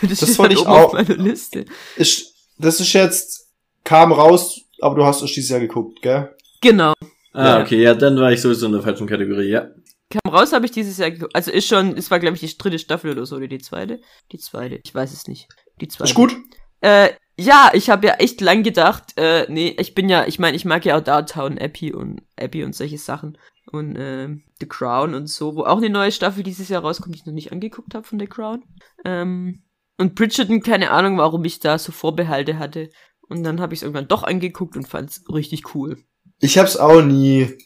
das, steht wollte halt ich oben auf auch- meiner Liste. Ist, das ist jetzt, kam raus, aber du hast es dieses Jahr geguckt, gell? Genau. Ah, Ja. okay, ja, dann war ich sowieso in der falschen Kategorie, ja. Kam raus, habe ich dieses Jahr geguckt. Also ist schon, es war glaube ich die dritte Staffel oder so, oder die zweite? Die zweite, ich weiß es nicht. Die zweite. Ist gut? Äh, ja, ich habe ja echt lang gedacht, äh, nee, ich bin ja, ich meine, ich mag ja auch Downtown Abbey und Abbey und solche Sachen. Und ähm, The Crown und so, wo auch eine neue Staffel dieses Jahr rauskommt, die ich noch nicht angeguckt habe von The Crown. Ähm, und Bridgerton, keine Ahnung, warum ich da so Vorbehalte hatte. Und dann habe ich es irgendwann doch angeguckt und fand es richtig cool. Ich hab's auch nie,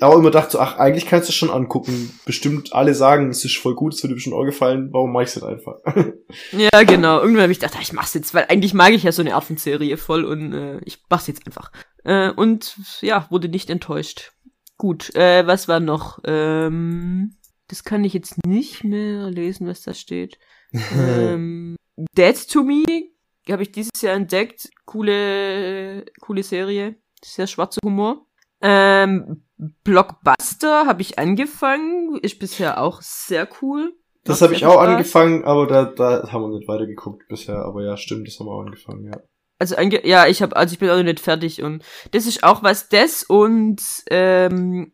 auch immer gedacht so, ach, eigentlich kannst du es schon angucken. Bestimmt alle sagen, es ist voll gut, es wird dir bestimmt auch gefallen, warum mach ich's nicht einfach? Ja, genau. Irgendwann habe ich gedacht, ich mach's jetzt, weil eigentlich mag ich ja so eine Affenserie voll und äh, ich mach's jetzt einfach. Äh, und ja, wurde nicht enttäuscht. Gut, äh, was war noch? Ähm, das kann ich jetzt nicht mehr lesen, was da steht. ähm, Dead to Me habe ich dieses Jahr entdeckt. Coole, coole Serie. Sehr schwarzer Humor. Ähm, Blockbuster habe ich angefangen. Ist bisher auch sehr cool. Das habe ich auch Spaß. angefangen, aber da, da haben wir nicht weitergeguckt bisher. Aber ja, stimmt, das haben wir auch angefangen, ja. Also ange ja, ich habe also ich bin auch noch nicht fertig und das ist auch was das und ähm,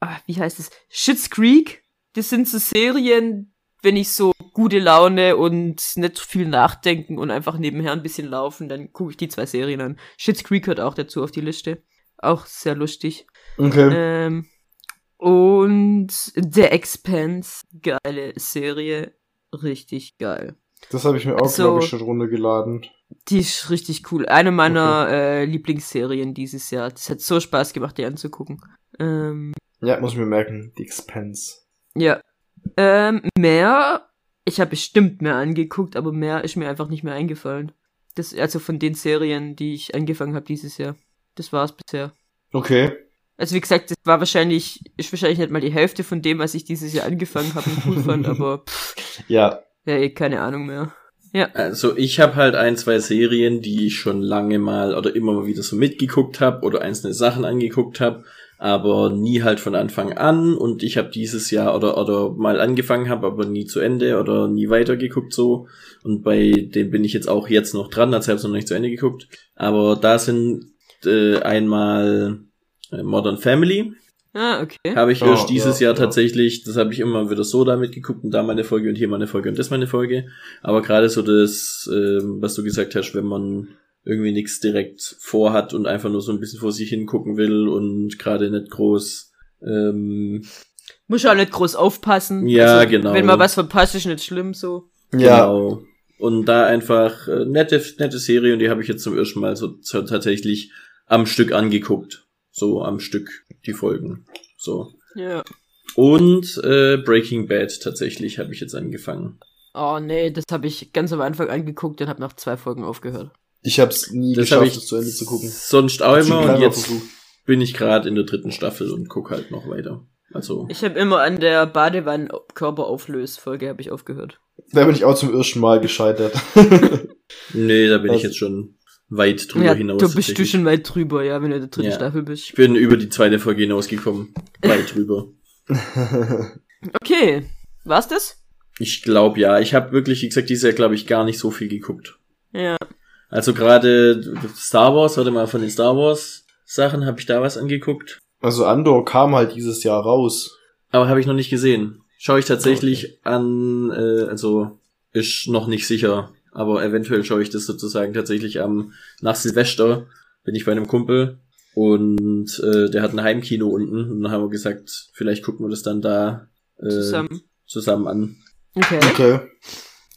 ah, wie heißt es? Shit's Creek. Das sind so Serien, wenn ich so gute Laune und nicht viel nachdenken und einfach nebenher ein bisschen laufen, dann gucke ich die zwei Serien an. Shit's Creek gehört auch dazu auf die Liste. Auch sehr lustig. Okay. Ähm, und The Expanse, geile Serie, richtig geil. Das habe ich mir auch, so- glaube ich, schon runtergeladen. Die ist richtig cool. Eine meiner äh, Lieblingsserien dieses Jahr. Das hat so Spaß gemacht, die anzugucken. Ähm, Ja, muss ich mir merken. The Expense. ja. Ähm, mehr. Ich habe bestimmt mehr angeguckt, aber mehr ist mir einfach nicht mehr eingefallen. Das, also von den Serien, die ich angefangen habe dieses Jahr. Das war's bisher. Okay. Also wie gesagt, das war wahrscheinlich, ist wahrscheinlich nicht mal die Hälfte von dem, was ich dieses Jahr angefangen habe und cool fand, aber pff, Ja. ja, eh keine Ahnung mehr. Also ich habe halt ein, zwei Serien, die ich schon lange mal oder immer mal wieder so mitgeguckt habe oder einzelne Sachen angeguckt habe, aber nie halt von Anfang an. Und ich habe dieses Jahr oder oder mal angefangen habe, aber nie zu Ende oder nie weitergeguckt so. Und bei dem bin ich jetzt auch jetzt noch dran, als habe ich noch nicht zu Ende geguckt. Aber da sind äh, einmal äh, Modern Family, Ah, okay. habe ich Ja, erst dieses ja, Jahr ja. tatsächlich, das habe ich immer wieder so damit geguckt und da mal eine Folge und hier mal eine Folge und das mal eine Folge. Aber gerade so das, ähm, was du gesagt hast, wenn man irgendwie nichts direkt vorhat und einfach nur so ein bisschen vor sich hingucken will und gerade nicht groß ähm, Muss ja auch nicht groß aufpassen. Ja, genau. Wenn man was verpasst, ist nicht schlimm so. Ja, Genau. Und da einfach äh, nette, nette Serie und die habe ich jetzt zum ersten Mal so, so tatsächlich am Stück angeguckt. So am Stück die Folgen. So. Ja. Und äh, Breaking Bad tatsächlich habe ich jetzt angefangen. Oh nee, das habe ich ganz am Anfang angeguckt und habe nach zwei Folgen aufgehört. ich hab's nie Das geschafft, habe ich es zu Ende zu gucken. sonst auch immer und jetzt versucht. bin ich gerade in der dritten Staffel und guck halt noch weiter. Also Ich habe immer an der Badewannenkörperauflösfolge habe ich aufgehört. Da bin ich auch zum ersten Mal gescheitert. nee, da bin Was? ich jetzt schon weit drüber ja, hinaus. du bist du schon weit drüber, ja, wenn du in der dritten Ja. Staffel Ich bist. bin über die zweite Folge hinausgekommen. Weit drüber. Okay, war's das? Ich glaube ja. Ich habe wirklich, wie gesagt, dieses Jahr, glaube ich, gar nicht so viel geguckt. Ja. Also gerade Star Wars, warte mal, von den Star Wars Sachen habe ich da was angeguckt. also Andor kam halt dieses Jahr raus. Aber habe ich noch nicht gesehen. Schaue ich tatsächlich an, äh, also ist noch nicht sicher. Aber eventuell schaue ich das sozusagen tatsächlich am nach Silvester bin ich bei einem Kumpel und äh, der hat ein Heimkino unten und dann haben wir gesagt, vielleicht gucken wir das dann da äh, Zusammen. zusammen an. Okay. Okay.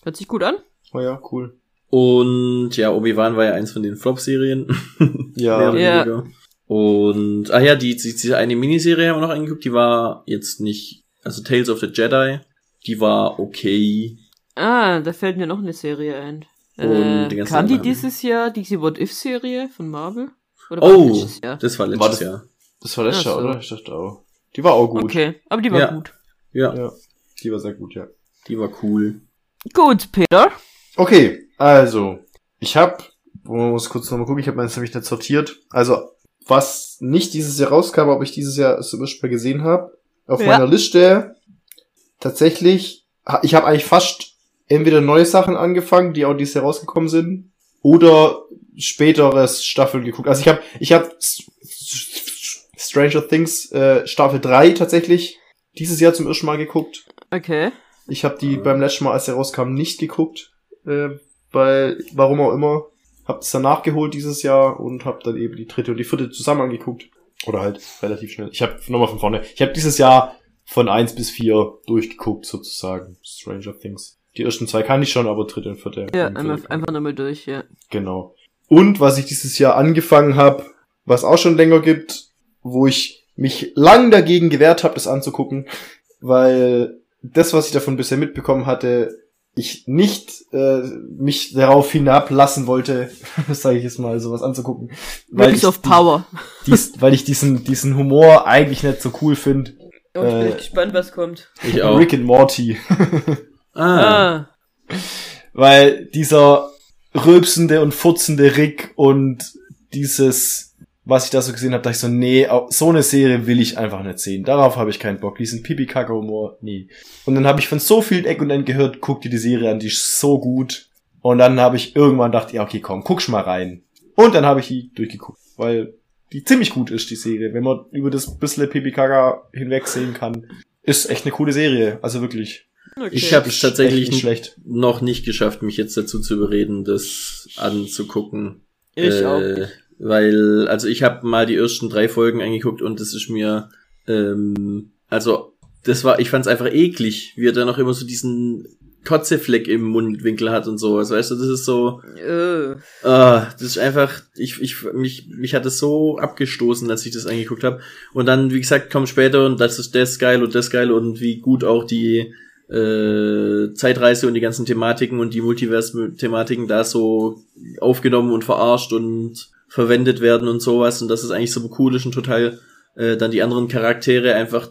Hört sich gut an? Oh ja, cool. Und ja, Obi-Wan war ja eins von den Flop-Serien. Ja. Ja. Und, ah ja, die, die, diese eine Miniserie haben wir noch angeguckt, die war jetzt nicht, also Tales of the Jedi, die war okay. Ah, da fällt mir noch eine Serie ein. Und Äh, die kam die dieses Jahr, diese What-If-Serie von Marvel? Oder war Oh, Jahr? das war War letztes das- Jahr. Das war letztes Jahr, so. oder? Ich dachte auch. Die war auch gut. Okay, aber die war Ja. gut. Ja, Ja. Die war sehr gut, ja. die war cool. Gut, Peter. Okay, also, ich hab, man muss kurz nochmal gucken, ich habe meins nämlich nicht sortiert. Also, was nicht dieses Jahr rauskam, aber ich dieses Jahr zum Beispiel gesehen habe, auf Ja. meiner Liste tatsächlich, ich habe eigentlich fast entweder neue Sachen angefangen, die auch dieses Jahr rausgekommen sind, oder späteres Staffeln geguckt. Also ich habe ich hab Stranger Things äh, Staffel 3 tatsächlich dieses Jahr zum ersten Mal geguckt. Okay. Ich habe die beim letzten Mal, als er rauskam, nicht geguckt, äh, weil, warum auch immer, hab das dann nachgeholt dieses Jahr und hab dann eben die dritte und die vierte zusammen angeguckt. Oder halt relativ schnell. Ich habe nochmal von vorne. Ich habe dieses Jahr von eins bis vier durchgeguckt, sozusagen. Stranger Things. Die ersten zwei kann ich schon, aber dritte und vierte. Ja, vierte- einfach nochmal durch, ja. Genau. Und was ich dieses Jahr angefangen habe, was auch schon länger gibt, wo ich mich lang dagegen gewehrt habe, das anzugucken, weil das, was ich davon bisher mitbekommen hatte, ich nicht äh, mich darauf hinablassen wollte, sage ich jetzt mal, sowas anzugucken. Weil Rings ich, of Power. Dies, weil ich diesen, diesen Humor eigentlich nicht so cool finde. Und ich bin Äh, gespannt, was kommt. Ich auch. Rick and Morty. Ah, Ah. Weil dieser rülpsende und furzende Rick und dieses, was ich da so gesehen habe, dachte ich so, nee, so eine Serie will ich einfach nicht sehen. Darauf habe ich keinen Bock. Diesen Pipi-Kacke-Humor, nee. Und dann habe ich von so vielen Eck und Enden gehört, guck dir die Serie an, die ist so gut. Und dann habe ich irgendwann gedacht, ja, okay, komm, guck's mal rein. Und dann habe ich die durchgeguckt, weil die ziemlich gut ist, die Serie. Wenn man über das bisschen Pipi-Kaka hinwegsehen kann, ist echt eine coole Serie. Also wirklich. Okay. Ich habe es tatsächlich nicht schlecht. noch nicht geschafft, mich jetzt dazu zu überreden, das anzugucken. Ich Äh, auch nicht. Weil, also ich habe mal die ersten drei Folgen angeguckt und das ist mir, ähm, also das war, ich fand es einfach eklig, wie er dann noch immer so diesen Kotzefleck im Mundwinkel hat und so. Also weißt du, das ist so, Äh, ah, das ist einfach, ich, ich, mich, mich hat es so abgestoßen, als ich das angeguckt habe. Und dann, wie gesagt, kommt später und das ist das geil und das geil und wie gut auch die äh, Zeitreise und die ganzen Thematiken und die Multiverse-Thematiken da so aufgenommen und verarscht und verwendet werden und sowas. Und das ist eigentlich so cool ist und total äh, dann die anderen Charaktere einfach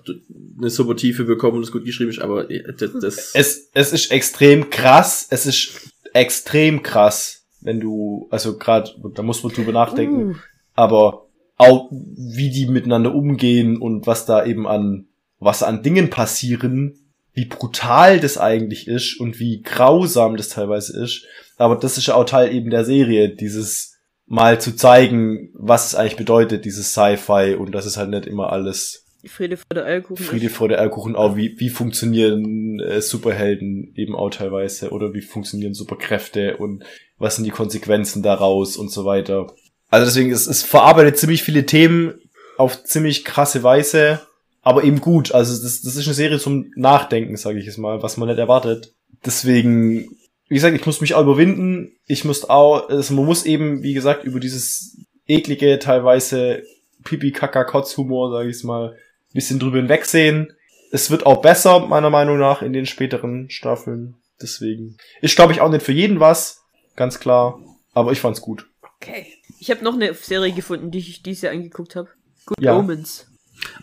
eine super Tiefe bekommen und es gut geschrieben ist, aber äh, das, das Es, es ist extrem krass. Es ist extrem krass, wenn du, also gerade, da muss man drüber nachdenken, Uh, aber auch wie die miteinander umgehen und was da eben an, was an Dingen passieren, wie brutal das eigentlich ist und wie grausam das teilweise ist. Aber das ist ja auch Teil eben der Serie, dieses mal zu zeigen, was es eigentlich bedeutet, dieses Sci-Fi und das ist halt nicht immer alles Friede vor der Eierkuchen. Friede vor der Eierkuchen, auch wie, wie funktionieren äh, Superhelden eben auch teilweise oder wie funktionieren Superkräfte und was sind die Konsequenzen daraus und so weiter. Also deswegen, es, es verarbeitet ziemlich viele Themen auf ziemlich krasse Weise, aber eben gut. Also das, das ist eine Serie zum Nachdenken, sage ich jetzt mal, was man nicht erwartet. Deswegen, wie gesagt, ich muss mich auch überwinden. Ich muss auch, also man muss eben, wie gesagt, über dieses eklige, teilweise Pipi-Kaka-Kotz-Humor, sage ich mal, bisschen drüber hinwegsehen. Es wird auch besser, meiner Meinung nach, in den späteren Staffeln. Deswegen. Ist, glaube ich, auch nicht für jeden was. Ganz klar. Aber ich fand's gut. Okay. Ich habe noch eine Serie gefunden, die ich dieses Jahr angeguckt habe. Good Ja. Omens.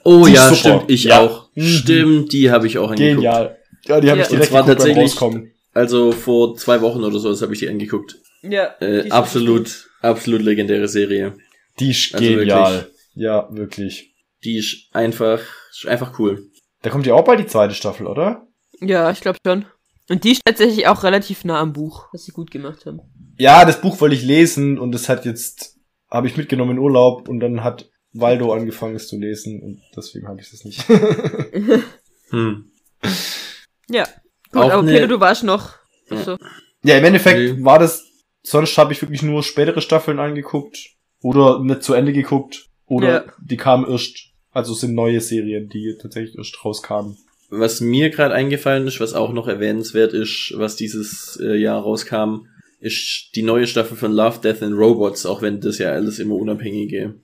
Oh Die ja, super. stimmt, ich Ja. auch. Mhm. Stimmt, die habe ich auch angeguckt. Genial. Ja, die habe Ja. ich direkt geguckt beim tatsächlich-. Also vor zwei Wochen oder so habe ich die angeguckt. Ja. Äh, absolut, absolut legendäre Serie. Die ist Also genial. wirklich. Ja, wirklich. Die ist einfach, ist einfach cool. Da kommt ja auch bald die zweite Staffel, oder? Ja, ich glaube schon. Und die ist tatsächlich auch relativ nah am Buch, was sie gut gemacht haben. Ja, das Buch wollte ich lesen und das hat jetzt, habe ich mitgenommen in Urlaub und dann hat Waldo angefangen es zu lesen und deswegen habe ich das nicht. Hm. Ja. Gut, Auch aber eine- Peter, du warst noch. Ja. Achso. ja, im Endeffekt Nee. war das, sonst habe ich wirklich nur spätere Staffeln angeguckt oder nicht zu Ende geguckt oder Ja. die kamen erst, also es sind neue Serien, die tatsächlich erst rauskamen. Was mir gerade eingefallen ist, was auch noch erwähnenswert ist, was dieses äh, Jahr rauskam, ist die neue Staffel von Love, Death and Robots, auch wenn das ja alles immer unabhängige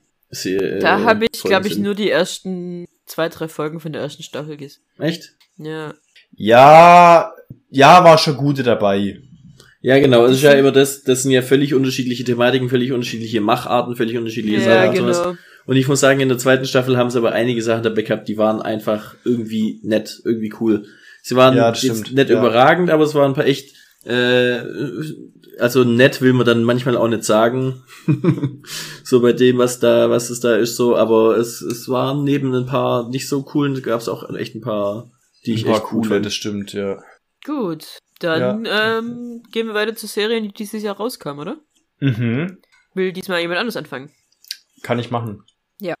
Se- äh, Da habe ich, glaube ich, nur die ersten zwei, drei Folgen von der ersten Staffel gesehen. Echt? Ja. Ja, ja, war schon gute dabei. Ja, genau. Es ist ja immer das, das sind ja völlig unterschiedliche Thematiken, völlig unterschiedliche Macharten, völlig unterschiedliche Ja, Sachen und sowas. genau. Und ich muss sagen, in der zweiten Staffel haben sie aber einige Sachen dabei gehabt, die waren einfach irgendwie nett, irgendwie cool. Sie waren Ja, jetzt stimmt, nicht ja. überragend, aber es waren ein paar echt, äh, also nett will man dann manchmal auch nicht sagen. so bei dem, was da, was es da ist, so, aber es, es waren neben ein paar nicht so coolen, gab es auch echt ein paar, die ich war echt gut coole, fand. das stimmt, ja. Gut. Dann ähm, gehen wir weiter zu Serien, die dieses Jahr rauskamen, oder? Mhm. Will diesmal jemand anderes anfangen? Kann ich machen. Ja.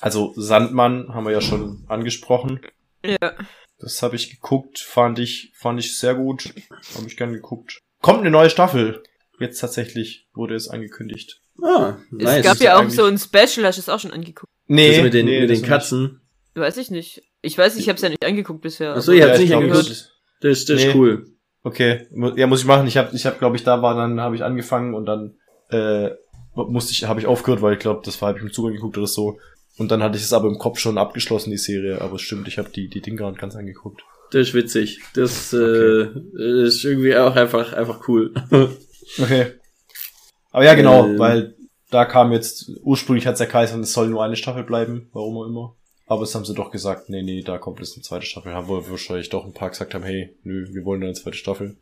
Also Sandmann haben wir ja schon angesprochen. Ja. Das habe ich geguckt, fand ich, fand ich sehr gut. Habe ich gern geguckt. Kommt eine neue Staffel. Jetzt tatsächlich wurde es angekündigt. Ah, nice. es gab ja auch so ein Special, hast du es auch schon angeguckt? Nee, das mit den, nee, mit den Katzen. Weiß ich nicht. Ich weiß, ich habe es ja nicht angeguckt bisher. Ach so, aber- ihr nicht. habt's ich nicht glaub, angehört? das- Das, das ist Nee. cool. Okay, ja, muss ich machen. Ich habe, ich hab, glaube ich, da war dann, habe ich angefangen und dann äh, musste ich, habe ich aufgehört, weil ich glaube, das war, habe ich im Zug angeguckt oder so. Und dann hatte ich es aber im Kopf schon abgeschlossen, die Serie. Aber es stimmt, ich habe die, die Dinger ganz angeguckt. Das ist witzig. Das äh, ist irgendwie auch einfach, einfach cool. Okay. Aber ja, genau, Ähm. weil da kam jetzt, ursprünglich hat's ja geheißen, es soll nur eine Staffel bleiben, warum auch immer. Aber es haben sie doch gesagt, nee, nee, da kommt jetzt eine zweite Staffel. Haben wir wahrscheinlich doch ein paar gesagt haben, hey, nö, wir wollen eine zweite Staffel.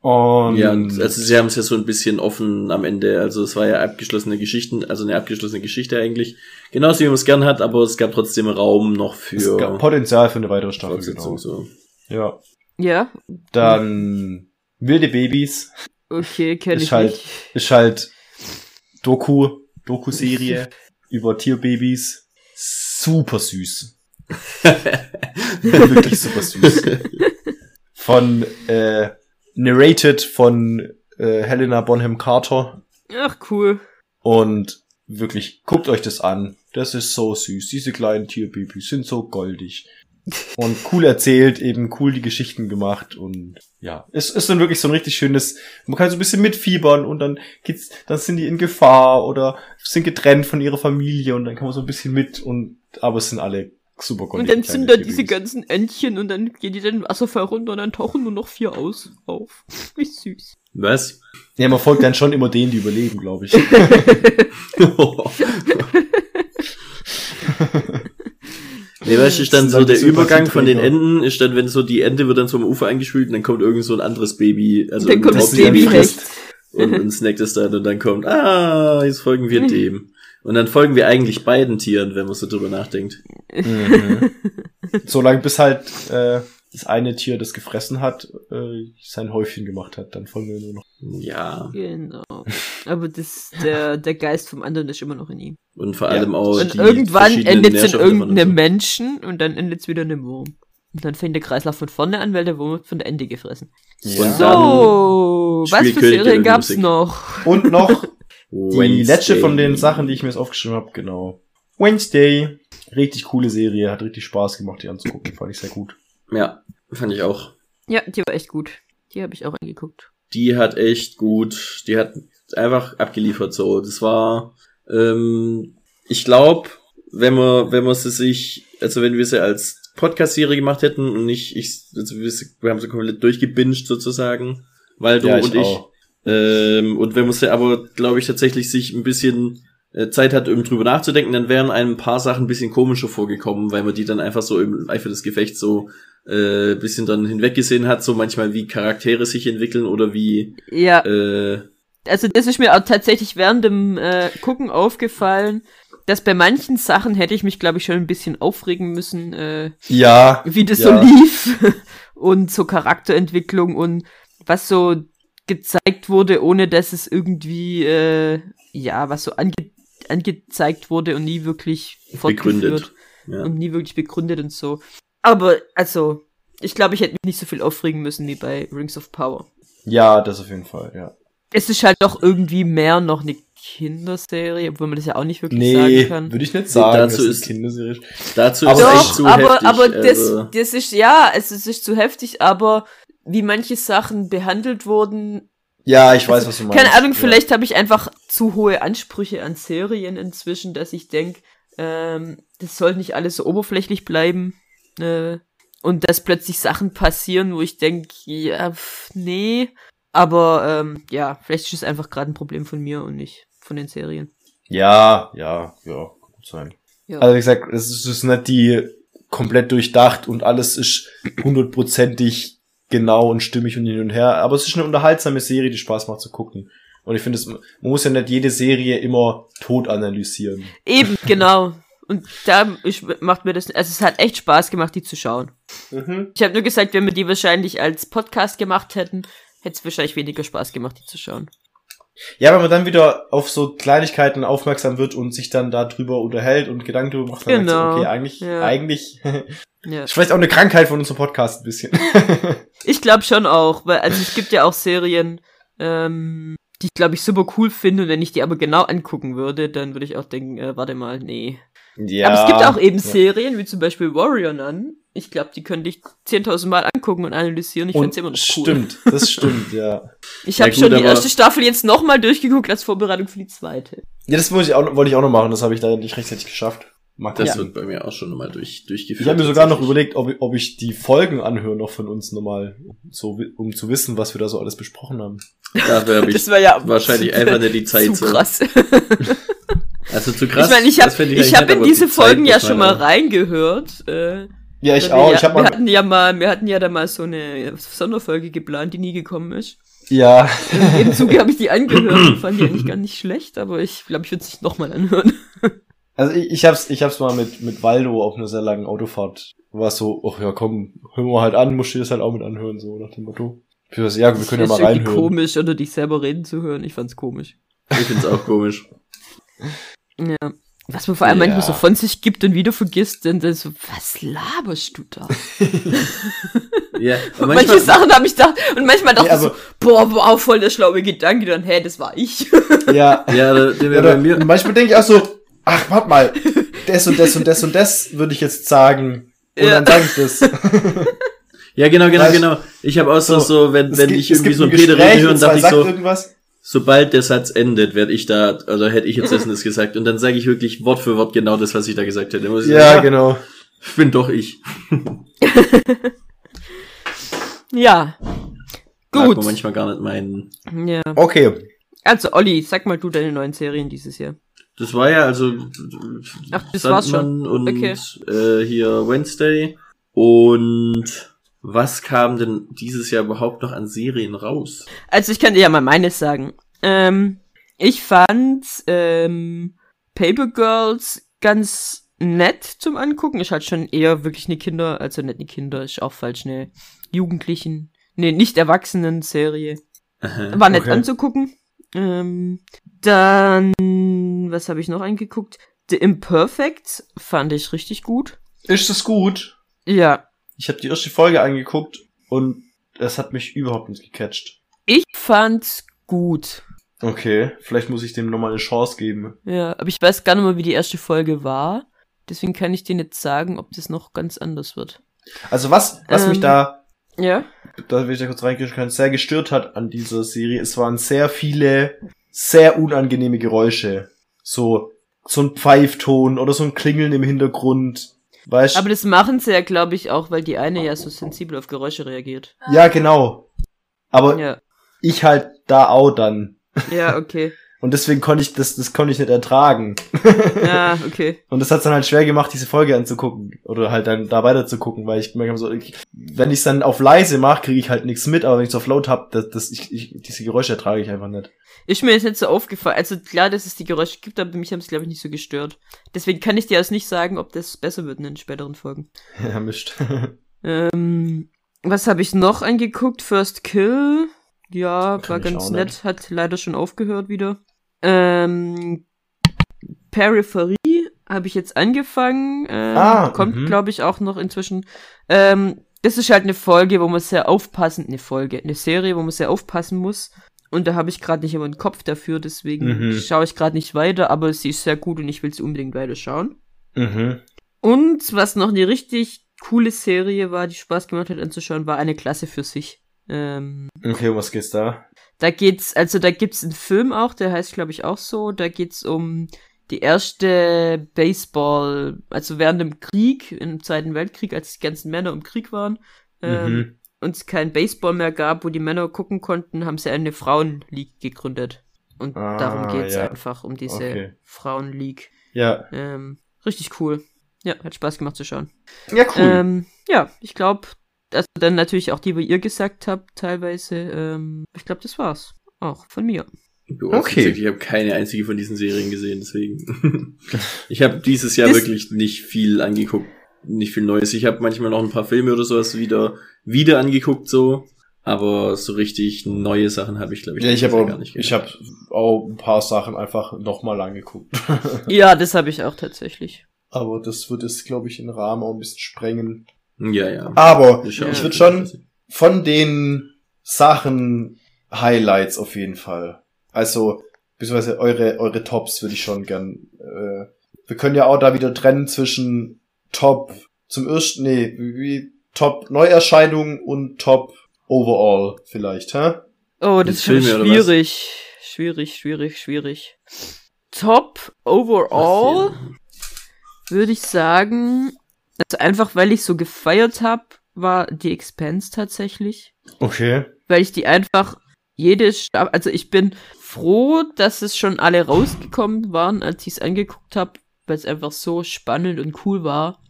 Und ja, und also sie haben es ja so ein bisschen offen am Ende. Also es war ja abgeschlossene Geschichten, also eine abgeschlossene Geschichte eigentlich. Genauso wie man es gern hat, aber es gab trotzdem Raum noch es gab für Potenzial für eine weitere Staffel, genau. So. Ja. Ja, Dann wilde Babys okay, kenne Ist ich halt- nicht. ist halt Doku, Doku-Serie über Tierbabys. Super süß. Wirklich super süß. Von, äh, narrated von äh, Helena Bonham Carter. Ach, cool. Und wirklich, guckt euch das an. Das ist so süß. Diese kleinen Tierbabys sind so goldig. Und cool erzählt, eben cool die Geschichten gemacht und ja, es ist dann wirklich so ein richtig schönes, man kann so ein bisschen mitfiebern und dann geht's, dann sind die in Gefahr oder sind getrennt von ihrer Familie und dann kann man so ein bisschen mit und, aber es sind alle super goldig. Und dann sind da diese ganzen Entchen und dann gehen die dann den Wasserfall runter und dann tauchen nur noch vier aus auf. Wie süß. Was? Ja, man folgt dann schon immer denen, die überleben, glaube ich. Nee, weißt du, ist dann Das so der dann die Übergang von den. Enden, ist dann, wenn so die Ente wird dann so am Ufer eingespült und dann kommt irgend so ein anderes Baby, also Dann kommt ein das Baby frisst. recht. und, und snackt es dann und dann kommt, ah, jetzt folgen wir dem. Und dann folgen wir eigentlich beiden Tieren, wenn man so drüber nachdenkt. Mhm. so lange bis halt äh, das eine Tier, das gefressen hat, äh, sein Häufchen gemacht hat. Dann folgen wir nur noch. Ja. Genau. Aber das, der, der Geist vom anderen ist immer noch in ihm. Und vor Ja. allem auch Und die irgendwann endet es in irgendeinem so. Menschen und dann endet es wieder in einem Wurm. Und dann fängt der Kreislauf von vorne an, weil der Wurm wird von der Ende gefressen. Ja. So, was für Serien gab's Musik. noch? Und noch die letzte von den Sachen, die ich mir jetzt aufgeschrieben habe, genau. Wednesday. Richtig coole Serie, hat richtig Spaß gemacht, die anzugucken. Fand ich sehr gut. Ja, fand ich auch. Ja, die war echt gut. Die habe ich auch angeguckt. Die hat echt gut, die hat einfach abgeliefert so. Das war, ähm, ich glaube, wenn wir, wenn wir sie sich, also wenn wir sie als Podcast-Serie gemacht hätten und nicht, ich, also wir, wir haben sie komplett durchgebinged sozusagen, weil du Ja, und ich, ähm, und wenn man sie aber, glaube ich, tatsächlich sich ein bisschen äh, Zeit hat, um drüber nachzudenken, dann wären einem ein paar Sachen ein bisschen komischer vorgekommen, weil man die dann einfach so im Eifer des Gefechts so äh, bisschen dann hinweggesehen hat, so manchmal wie Charaktere sich entwickeln oder wie Ja, äh, also das ist mir auch tatsächlich während dem äh, Gucken aufgefallen, dass bei manchen Sachen hätte ich mich, glaube ich, schon ein bisschen aufregen müssen, äh, Ja. wie das Ja. so lief und so Charakterentwicklung und was so gezeigt wurde, ohne dass es irgendwie, äh, ja, was so ange angezeigt wurde und nie wirklich fortgeführt begründet. Ja. und nie wirklich begründet und so. Aber, also, ich glaube, ich hätte mich nicht so viel aufregen müssen wie bei Rings of Power. Ja, das auf jeden Fall, ja. Es ist halt doch irgendwie mehr noch eine Kinderserie, obwohl man das ja auch nicht wirklich Nee, sagen kann. würde ich nicht sagen, dazu dass es ist- eine Kinderserie. Dazu Aber ist es echt zu aber, heftig. aber das, also, das ist, ja, es ist, es ist zu heftig, aber wie manche Sachen behandelt wurden, Ja, ich weiß, was du meinst. keine Ahnung, ja. vielleicht habe ich einfach zu hohe Ansprüche an Serien inzwischen, dass ich denke, ähm, das soll nicht alles so oberflächlich bleiben. Äh, und dass plötzlich Sachen passieren, wo ich denke, ja, pf, nee. Aber ähm, ja, vielleicht ist es einfach gerade ein Problem von mir und nicht von den Serien. Ja, ja, ja, kann gut sein. Ja. Also wie gesagt, es ist, ist nicht die komplett durchdacht und alles ist hundertprozentig genau und stimmig und hin und her, aber es ist eine unterhaltsame Serie, die Spaß macht zu gucken. Und ich finde, es- man muss ja nicht jede Serie immer tot analysieren. Eben, genau. Und da ich, macht mir das, also es hat echt Spaß gemacht, die zu schauen. Ich habe nur gesagt, wenn wir die wahrscheinlich als Podcast gemacht hätten, hätte es wahrscheinlich weniger Spaß gemacht, die zu schauen. Ja, wenn man dann wieder auf so Kleinigkeiten aufmerksam wird und sich dann darüber unterhält und Gedanken darüber macht, dann Genau, so, okay, eigentlich, ja. eigentlich, Ja. ist vielleicht auch eine Krankheit von unserem Podcast ein bisschen. Ich glaube schon auch, weil also es gibt ja auch Serien, ähm, die ich glaube ich super cool finde und wenn ich die aber genau angucken würde, dann würde ich auch denken, äh, warte mal, nee. Ja. aber es gibt auch eben ja. Serien, wie zum Beispiel Warrior Nun. Ich glaube, die könnte ich 10.000 Mal angucken und analysieren. Ich Und find's immer noch cool. Stimmt, das stimmt, ja. Ich Ja, habe gut, schon die erste Staffel jetzt nochmal durchgeguckt als Vorbereitung für die zweite. Ja, das wollte ich auch, wollte ich auch noch machen, das habe ich leider nicht rechtzeitig geschafft. Mag das das wird bei mir auch schon nochmal durch, durchgeführt. Ich habe mir sogar noch überlegt, ob, ich- ob ich die Folgen anhöre noch von uns nochmal, so, um zu wissen, was wir da so alles besprochen haben. Dafür habe ich Das war ja wahrscheinlich einfach nicht die Zeit zu so. krass. Also zu krass. ich meine, ich habe ich hab in diese Folgen ja schon mal reingehört. Äh, Ja, ich auch. Wir, Ich ja, habe wir mal, hatten ja mal, wir hatten ja da mal so eine Sonderfolge geplant, die nie gekommen ist. ja, Im Zuge habe ich die angehört und fand die eigentlich gar nicht schlecht, aber ich glaube, ich würde es nicht nochmal anhören. also ich, ich hab's, ich hab's mal mit, mit Waldo auf einer sehr langen Autofahrt. War so, ach ja, komm, hören wir halt an, musst du das halt auch mit anhören, so nach dem Motto. Ich so, ja, wir können ja mal reinhören. komisch, oder dich selber reden zu hören. Ich fand's komisch. Ich find's auch komisch. Ja. Was man vor allem Ja. manchmal so von sich gibt und wieder vergisst, denn dann so, was laberst du da? Ja, Manche manchmal, Sachen habe ich gedacht, und manchmal dachte Ja, ich so, boah, wow, voll der schlaue Gedanke, dann, hä, das war ich. Ja, ja, der, der wäre bei mir, manchmal denke ich auch so, ach, warte mal, das und das und das und das würde ich jetzt sagen. Und Ja. dann sage ich das. ja, genau, genau, Weißt- genau. Ich habe auch so, So, so, wenn, wenn gibt- ich irgendwie so ein Gespräch und zwei dachte ich so, irgendwas. Sobald der Satz endet, werde ich da, also hätte ich jetzt das und das gesagt. Und dann sage ich wirklich Wort für Wort genau das, was ich da gesagt hätte. Muss ich Ja, sagen, genau. bin doch ich. ja. Mag Gut. man manchmal gar nicht meinen. Ja. Okay. Also, Olli, sag mal du deine neuen Serien dieses Jahr. Das war ja also Ach, das war's Sandman und Okay. äh, hier Wednesday. Und was kam denn dieses Jahr überhaupt noch an Serien raus? Also ich kann dir ja mal meines sagen. Ähm, ich fand ähm, Paper Girls ganz nett zum Angucken. Ist halt schon eher wirklich eine Kinder, also nicht eine Kinder, ist auch falsch, eine Jugendlichen, nee, nicht Erwachsenen Serie. Aha. War nett Okay. anzugucken. Ähm, dann, was habe ich noch angeguckt? The Imperfect fand ich richtig gut. Ist das gut? Ja, Ich habe die erste Folge angeguckt und es hat mich überhaupt nicht gecatcht. ich fand's gut. Okay, vielleicht muss ich dem nochmal eine Chance geben. Ja, aber ich weiß gar nicht mehr, wie die erste Folge war. Deswegen kann ich dir nicht sagen, ob das noch ganz anders wird. Also was, was mich Ähm. da, Ja? da will ich da kurz reingehen können, sehr gestört hat an dieser Serie, es waren sehr viele sehr unangenehme Geräusche. So, so ein Pfeifton oder so ein Klingeln im Hintergrund. Weißt Aber das machen sie ja, glaube ich, auch, weil die eine ja so sensibel auf Geräusche reagiert. Ja, genau. Aber Ja. ich halt da auch dann. Ja, okay. Und deswegen konnte ich das, das konnte ich nicht ertragen. Ja, okay. Und das hat dann halt schwer gemacht, diese Folge anzugucken. Oder halt dann da weiter zu gucken, weil ich gemerkt habe, so, ich, wenn ich es dann auf leise mache, kriege ich halt nichts mit, aber wenn ich es auf laut hab, das, das, ich, ich, diese Geräusche ertrage ich einfach nicht. Ist mir jetzt nicht so aufgefallen. Also klar, dass es die Geräusche gibt, aber mich haben es, glaube ich, nicht so gestört. Deswegen kann ich dir jetzt nicht sagen, ob das besser wird in den späteren Folgen. Ja, mischt. Ähm, was habe ich noch angeguckt? First Kill. Ja, Kann war ganz nett. nicht. Hat leider schon aufgehört wieder. Ähm, Peripherie habe ich jetzt angefangen. Ähm, Ah, kommt, mhm. glaube ich, auch noch inzwischen. Ähm, das ist halt eine Folge, wo man sehr aufpassen, eine Folge, eine Serie, wo man sehr aufpassen muss. Und da habe ich gerade nicht immer einen Kopf dafür, deswegen Mhm. schaue ich gerade nicht weiter, aber sie ist sehr gut und ich will sie unbedingt weiter schauen. mhm. Und was noch eine richtig coole Serie war, die Spaß gemacht hat anzuschauen, war eine Klasse für sich. Ähm, Okay, um was geht's da? Da geht's, also da gibt's einen Film auch, der heißt glaube ich auch so. Da geht's um die erste Baseball, also während dem Krieg, im Zweiten Weltkrieg, als die ganzen Männer im Krieg waren ähm, Mhm. und es kein Baseball mehr gab, wo die Männer gucken konnten, haben sie eine Frauenleague gegründet. Und Ah, darum geht's ja. einfach, um diese Okay. Frauenleague. Ja. Ähm, richtig cool. Ja, hat Spaß gemacht zu schauen. Ja, cool. Ähm, ja, ich glaube, also dann natürlich auch die, wie ihr gesagt habt, teilweise. Ähm, ich glaube, das war's. Auch von mir. Okay. Ich habe keine einzige von diesen Serien gesehen, deswegen. ich habe dieses Jahr Das- wirklich nicht viel angeguckt, nicht viel Neues. Ich habe manchmal noch ein paar Filme oder sowas wieder wieder angeguckt so, aber so richtig neue Sachen habe ich glaube ich ja, ich Jahr auch, gar nicht ich gehabt. habe auch ein paar Sachen einfach nochmal angeguckt. Ja, das habe ich auch tatsächlich. Aber das wird es, glaube ich, den Rahmen auch ein bisschen sprengen. Ja, ja. Aber ich schauen, würde schon von den Sachen Highlights auf jeden Fall. Also, beziehungsweise eure, eure Tops würde ich schon gern. Äh, wir können ja auch da wieder trennen zwischen Top zum ersten, nee, wie, wie Top Neuerscheinung und Top Overall vielleicht, hä? Oh, das ist was? schwierig. Schwierig, schwierig, schwierig. Top overall würde ich sagen, also einfach weil ich so gefeiert habe, war die Expense tatsächlich. Okay. weil ich die einfach jede Staffel, also ich bin froh, dass es schon alle rausgekommen waren, als ich es angeguckt habe, weil es einfach so spannend und cool war.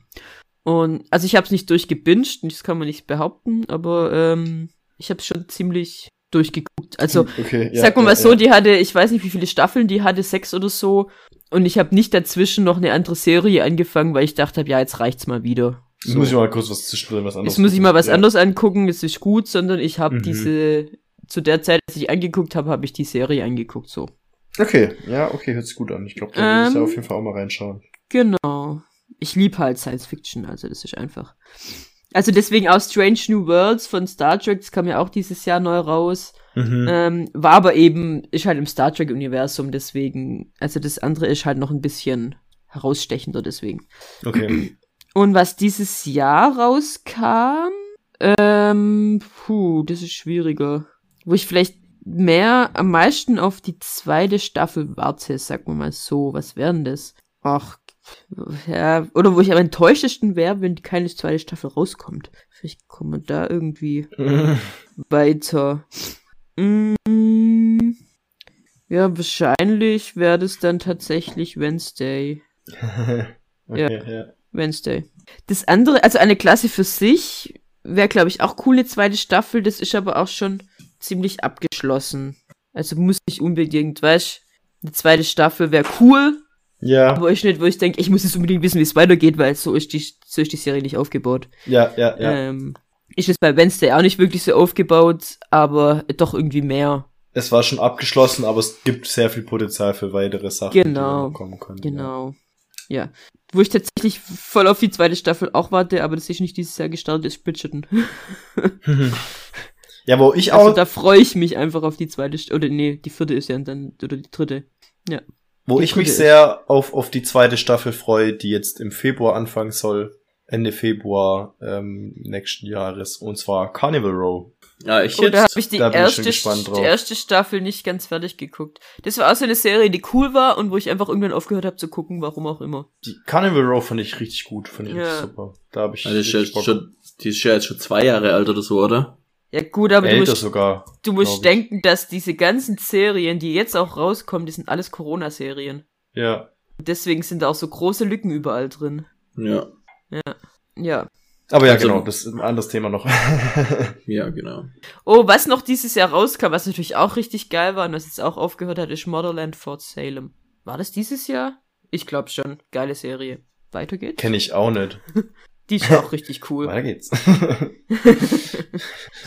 Und also ich habe es nicht durchgebinged, das kann man nicht behaupten, aber ähm, ich habe es schon ziemlich durchgeguckt. Also okay, ich sag mal mal so, die hatte, ich weiß nicht, wie viele Staffeln die hatte, sechs oder so. Und ich habe nicht dazwischen noch eine andere Serie angefangen, weil ich dachte, hab, ja, jetzt reicht's mal wieder. Jetzt muss ich mal kurz was zwischendrin, was anderes. Jetzt muss ich mal was ja. anderes angucken, es ist gut, sondern ich habe Mhm. diese, zu der Zeit, als ich angeguckt habe, habe ich die Serie angeguckt, so. Okay, ja, okay, hört sich gut an. Ich glaube, da will ich Ähm, auf jeden Fall auch mal reinschauen. Genau. Ich lieb halt Science Fiction, also das ist einfach. Also deswegen auch Strange New Worlds von Star Trek, das kam ja auch dieses Jahr neu raus. Mhm. Ähm, war aber eben, ist halt im Star Trek-Universum, deswegen, also das andere ist halt noch ein bisschen herausstechender, deswegen. Okay. Und was dieses Jahr rauskam, ähm, puh, das ist schwieriger. Wo ich vielleicht mehr, am meisten auf die zweite Staffel warte, sagen wir mal so. Was wäre denn das? Ach, ja, oder wo ich am enttäuschtesten wäre, wenn keine zweite Staffel rauskommt. Vielleicht kommen wir da irgendwie weiter. Mm, Ja, wahrscheinlich wäre das dann tatsächlich Wednesday. okay, ja. Wednesday. Das andere, also eine Klasse für sich, wäre, glaube ich, auch cool, eine zweite Staffel. Das ist aber auch schon ziemlich abgeschlossen. Also muss nicht unbedingt, weißt eine zweite Staffel wäre cool, Ja, aber ich nicht, wo ich denke, ich muss jetzt unbedingt wissen, wie es weitergeht, weil so ist die, so ist die Serie nicht aufgebaut. ja, ja, ja. Ähm, ist es bei Wednesday auch nicht wirklich so aufgebaut, aber doch irgendwie mehr. Es war schon abgeschlossen, aber es gibt sehr viel Potenzial für weitere Sachen, die Genau, noch kommen können. Genau. Ja. Wo ich tatsächlich voll auf die zweite Staffel auch warte, aber das ist nicht dieses Jahr gestartet, ist Bridgerton. Ja, ja wo ich Also auch, da freue ich mich einfach auf die zweite, St oder nee, die vierte ist ja dann, oder die dritte. Ja. wo die ich mich sehr auf, auf die zweite Staffel freue, die jetzt im Februar anfangen soll. Ende Februar ähm, nächsten Jahres. Und zwar Carnival Row. Ja, ich Oh, da jetzt. habe ich die da ich erste, drauf. die erste Staffel nicht ganz fertig geguckt. Das war auch so eine Serie, die cool war und wo ich einfach irgendwann aufgehört habe zu gucken, warum auch immer. Die Carnival Row fand ich richtig gut, fand ich Ja. richtig super. Da habe ich Also, das ist ja richtig Bock. schon, die ist ja jetzt schon zwei Jahre alt oder so, oder? Ja gut, aber du älter musst, sogar. du musst ich. denken, dass diese ganzen Serien, die jetzt auch rauskommen, die sind alles Corona-Serien. Ja. Deswegen sind da auch so große Lücken überall drin. Ja. Ja. Aber ja, Also- genau, das ist ein anderes Thema noch. Ja, genau. Oh, was noch dieses Jahr rauskam, was natürlich auch richtig geil war und was jetzt auch aufgehört hat, ist Motherland Fort Salem. War das dieses Jahr? Ich glaube schon. Geile Serie. Weiter geht's? Kenne ich auch nicht. Die ist auch richtig cool. Weiter geht's.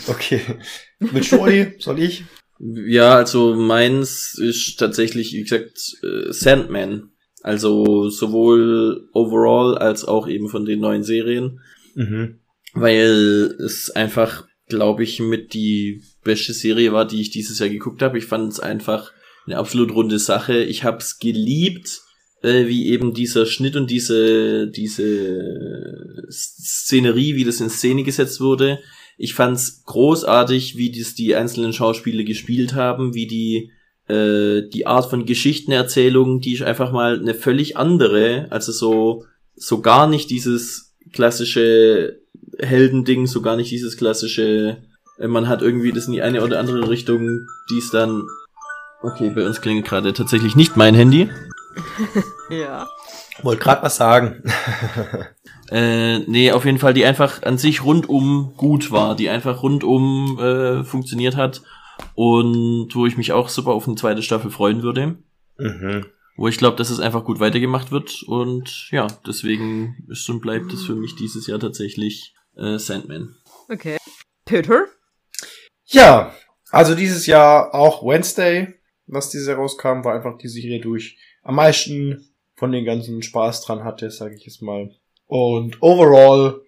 okay. Mit Shorty, soll ich? Ja, also meins ist tatsächlich, wie gesagt, äh, Sandman. Also sowohl overall als auch eben von den neuen Serien. Mhm. Weil es einfach, glaube ich, mit die beste Serie war, die ich dieses Jahr geguckt habe. Ich fand es einfach eine absolut runde Sache. Ich habe es geliebt, äh, wie eben dieser Schnitt und diese diese Szenerie, wie das in Szene gesetzt wurde. Ich fand's großartig, wie das die einzelnen Schauspieler gespielt haben, wie die äh, die Art von Geschichtenerzählung, die ist einfach mal eine völlig andere, also so so gar nicht dieses klassische Heldending, so gar nicht dieses klassische, äh, man hat irgendwie das in die eine oder andere Richtung, die ist dann Okay, bei uns klingelt gerade tatsächlich nicht mein Handy. Ja. Wollte gerade was sagen. Äh, nee, auf jeden Fall, die einfach an sich rundum gut war, die einfach rundum äh, funktioniert hat und wo ich mich auch super auf eine zweite Staffel freuen würde. mhm. Wo ich glaube, dass es einfach gut weitergemacht wird und ja, deswegen ist und bleibt es für mich dieses Jahr tatsächlich äh, Sandman. Okay. Peter? Ja, also dieses Jahr auch Wednesday, was dieses Jahr rauskam, war einfach die Serie, die ich am meisten von den ganzen Spaß dran hatte, sage ich jetzt mal. Und overall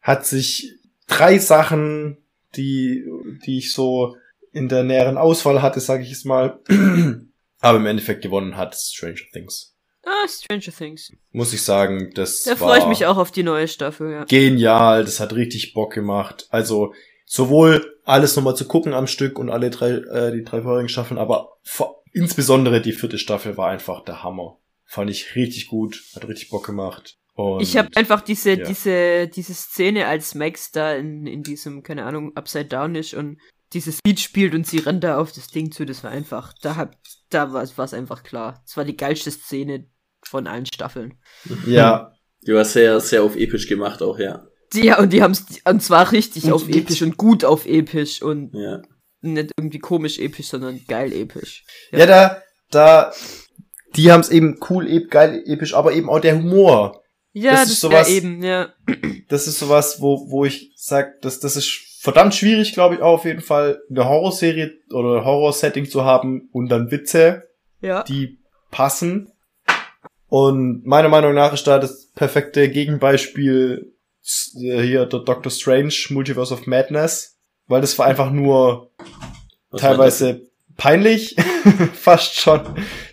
hat sich drei Sachen, die, die ich so in der näheren Auswahl hatte, sage ich jetzt mal, aber im Endeffekt gewonnen hat Stranger Things. Ah, Stranger Things. Muss ich sagen, das Da freue ich mich auch auf die neue Staffel, ja. genial, das hat richtig Bock gemacht. Also sowohl alles nochmal zu gucken am Stück und alle drei, äh, die drei vorigen Staffeln, aber vor, insbesondere die vierte Staffel war einfach der Hammer. Fand ich richtig gut, hat richtig Bock gemacht. Und Ich habe einfach diese, ja. diese, diese Szene, als Max da in, in diesem, keine Ahnung, Upside Down ist und dieses Lied spielt und sie rennt da auf das Ding zu, das war einfach, da hab, da war es einfach klar. Es war die geilste Szene von allen Staffeln. ja, Die war sehr, sehr auf episch gemacht auch, ja. Die, ja, und die haben es, und zwar richtig Und auf episch und gut auf episch und Ja. nicht irgendwie komisch episch, sondern geil episch. ja, da, da, die haben es eben cool, ep, geil, episch, aber eben auch der Humor. Ja, Das das, ist ist sowas- ja eben, ja. Das ist sowas, wo, wo ich sag, das, das ist verdammt schwierig, glaube ich, auch auf jeden Fall, eine Horrorserie oder Horror-Setting zu haben und dann Witze, Ja. die passen. Und meiner Meinung nach ist da das perfekte Gegenbeispiel äh, hier der Doctor Strange Multiverse of Madness, weil das war einfach nur Was teilweise peinlich, fast schon.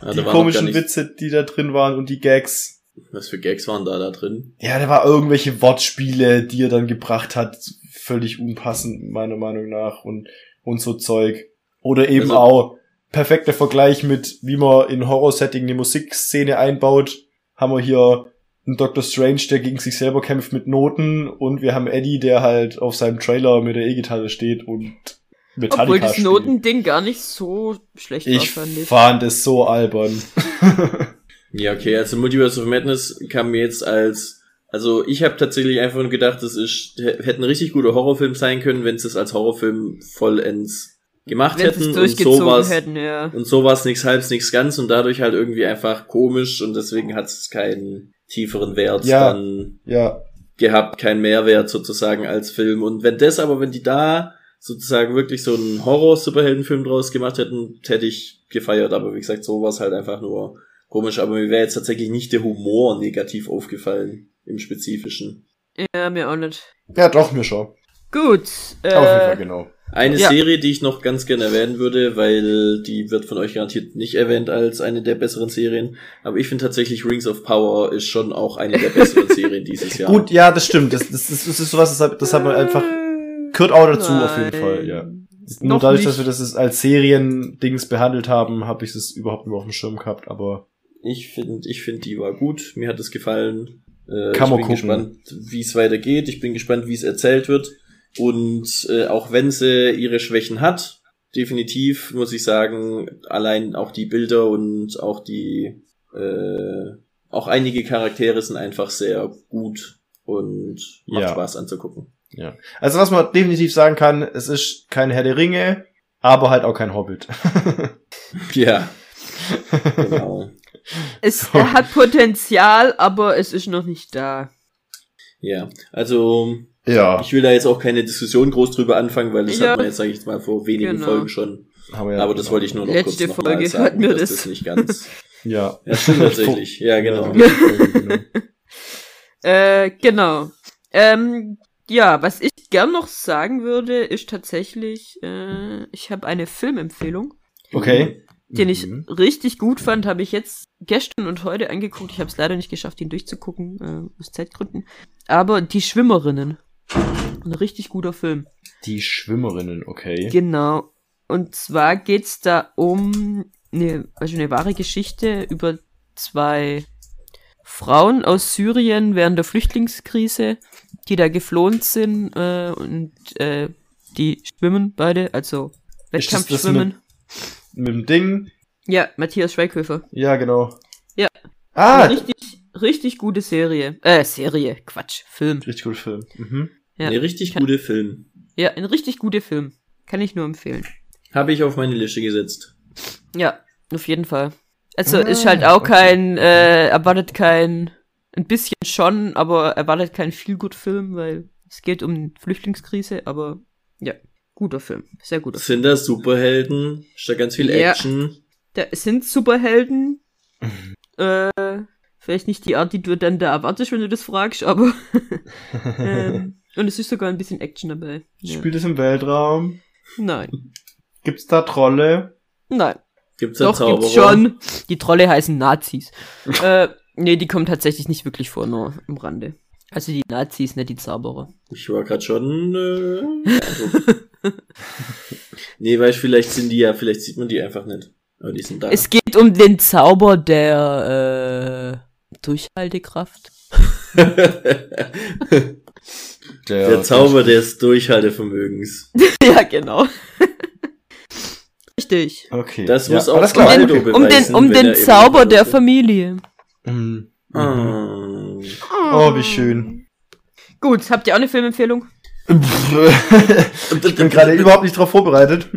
Ah, die komischen Witze, die da drin waren und die Gags. Was für Gags waren da da drin? Ja, da war irgendwelche Wortspiele, die er dann gebracht hat, völlig unpassend, meiner Meinung nach, und, und so Zeug. Oder eben Also- auch perfekter Vergleich mit, wie man in Horror-Setting eine Musikszene einbaut. Haben wir hier einen Doctor Strange, der gegen sich selber kämpft mit Noten, und wir haben Eddie, der halt auf seinem Trailer mit der E-Gitarre steht und Obwohl das Notending gar nicht so schlecht ich war, fand ich. fand es so albern. ja, okay, also Multiverse of Madness kam mir jetzt als also ich habe tatsächlich einfach nur gedacht, das ist hätte ein richtig guter Horrorfilm sein können, wenn sie es als Horrorfilm vollends gemacht wenn hätten und sowas hätten, ja. und sowas nichts halbs nichts ganz und dadurch halt irgendwie einfach komisch und deswegen hat es keinen tieferen Wert ja, dann ja. gehabt, keinen Mehrwert sozusagen als Film und wenn das aber wenn die da sozusagen wirklich so einen Horror-Superheldenfilm draus gemacht hätten, hätte ich gefeiert. Aber wie gesagt, so war es halt einfach nur komisch. Aber mir wäre jetzt tatsächlich nicht der Humor negativ aufgefallen im Spezifischen. Ja, mir auch nicht. Ja, doch, mir schon. Gut. Äh, Auf jeden Fall, genau. Eine ja. Serie, die ich noch ganz gerne erwähnen würde, weil die wird von euch garantiert nicht erwähnt als eine der besseren Serien. Aber ich finde tatsächlich Rings of Power ist schon auch eine der besseren Serien dieses Jahr. Gut, ja, das stimmt. Das, das, das, das ist sowas, das hat, das hat man einfach gehört auch dazu Nein. auf jeden Fall, ja. Nur dadurch, nicht. dass wir das als Serien-Dings behandelt haben, habe ich es überhaupt nur auf dem Schirm gehabt, aber. Ich finde, ich finde, die war gut. Mir hat es gefallen. Äh, Kann man ich bin gucken. gespannt, wie es weitergeht. Ich bin gespannt, wie es erzählt wird. Und äh, auch wenn sie ihre Schwächen hat, definitiv muss ich sagen, allein auch die Bilder und auch die äh, auch einige Charaktere sind einfach sehr gut und macht ja. Spaß anzugucken. Ja. Also was man definitiv sagen kann, es ist kein Herr der Ringe, aber halt auch kein Hobbit. ja. Genau. Es so. hat Potenzial, aber es ist noch nicht da. Ja, also ja. ich will da jetzt auch keine Diskussion groß drüber anfangen, weil das ja. hat man jetzt, sage ich jetzt mal, vor wenigen genau. Folgen schon. Ja aber das wollte ich nur noch Letzte kurz Folge sagen, hatten wir das. das nicht ganz. ja. Ja, stimmt tatsächlich. Ja, genau. äh, genau. Ähm, ja, was ich gern noch sagen würde, ist tatsächlich, äh, ich habe eine Filmempfehlung. Okay. Den ich mhm. richtig gut fand, habe ich jetzt gestern und heute angeguckt. Ich habe es leider nicht geschafft, ihn durchzugucken, äh, aus Zeitgründen. Aber Die Schwimmerinnen. Ein richtig guter Film. Die Schwimmerinnen, okay. Genau. Und zwar geht's da um eine, also eine wahre Geschichte über zwei Frauen aus Syrien während der Flüchtlingskrise, die da geflohen sind äh, und äh, die schwimmen beide, also Wettkampfschwimmen. Mit, mit dem Ding? Ja, Matthias Schweighöfer. Ja, genau. Ja. Ah! Eine richtig, richtig gute Serie. Äh, Serie, Quatsch, Film. Richtig guter Film. Mhm. Ja. Ein richtig Kann, guter Film. Ja, ein richtig guter Film. Kann ich nur empfehlen. Habe ich auf meine Liste gesetzt. Ja, auf jeden Fall. Also ah, ist halt auch okay. kein, äh, erwartet kein, ein bisschen schon, aber erwartet kein Feelgood-Film, weil es geht um Flüchtlingskrise, aber ja, guter Film. Sehr guter Sind Film. das Superhelden? Ist da ganz viel ja, Action? Da sind Superhelden. äh, vielleicht nicht die Art, die du dann da erwartest, wenn du das fragst, aber. ähm, und es ist sogar ein bisschen Action dabei. Ja. Spielt es im Weltraum? Nein. Gibt's da Trolle? Nein. Gibt's da Doch, Zauberer? gibt's schon. Die Trolle heißen Nazis. äh, nee, die kommen tatsächlich nicht wirklich vor, nur am Rande. Also die Nazis, nicht die Zauberer. Ich war gerade schon. Äh, also. nee, weil vielleicht sind die ja, vielleicht sieht man die einfach nicht. Aber die sind da. Es geht um den Zauber der äh, Durchhaltekraft. der, der Zauber des Durchhaltevermögens. ja, genau. Richtig. Okay. Das ja, muss auch das um den, beweisen, um den, um den Zauber der Familie. Mhm. Oh. oh, wie schön. Gut, habt ihr auch eine Filmempfehlung? ich bin gerade überhaupt nicht drauf vorbereitet.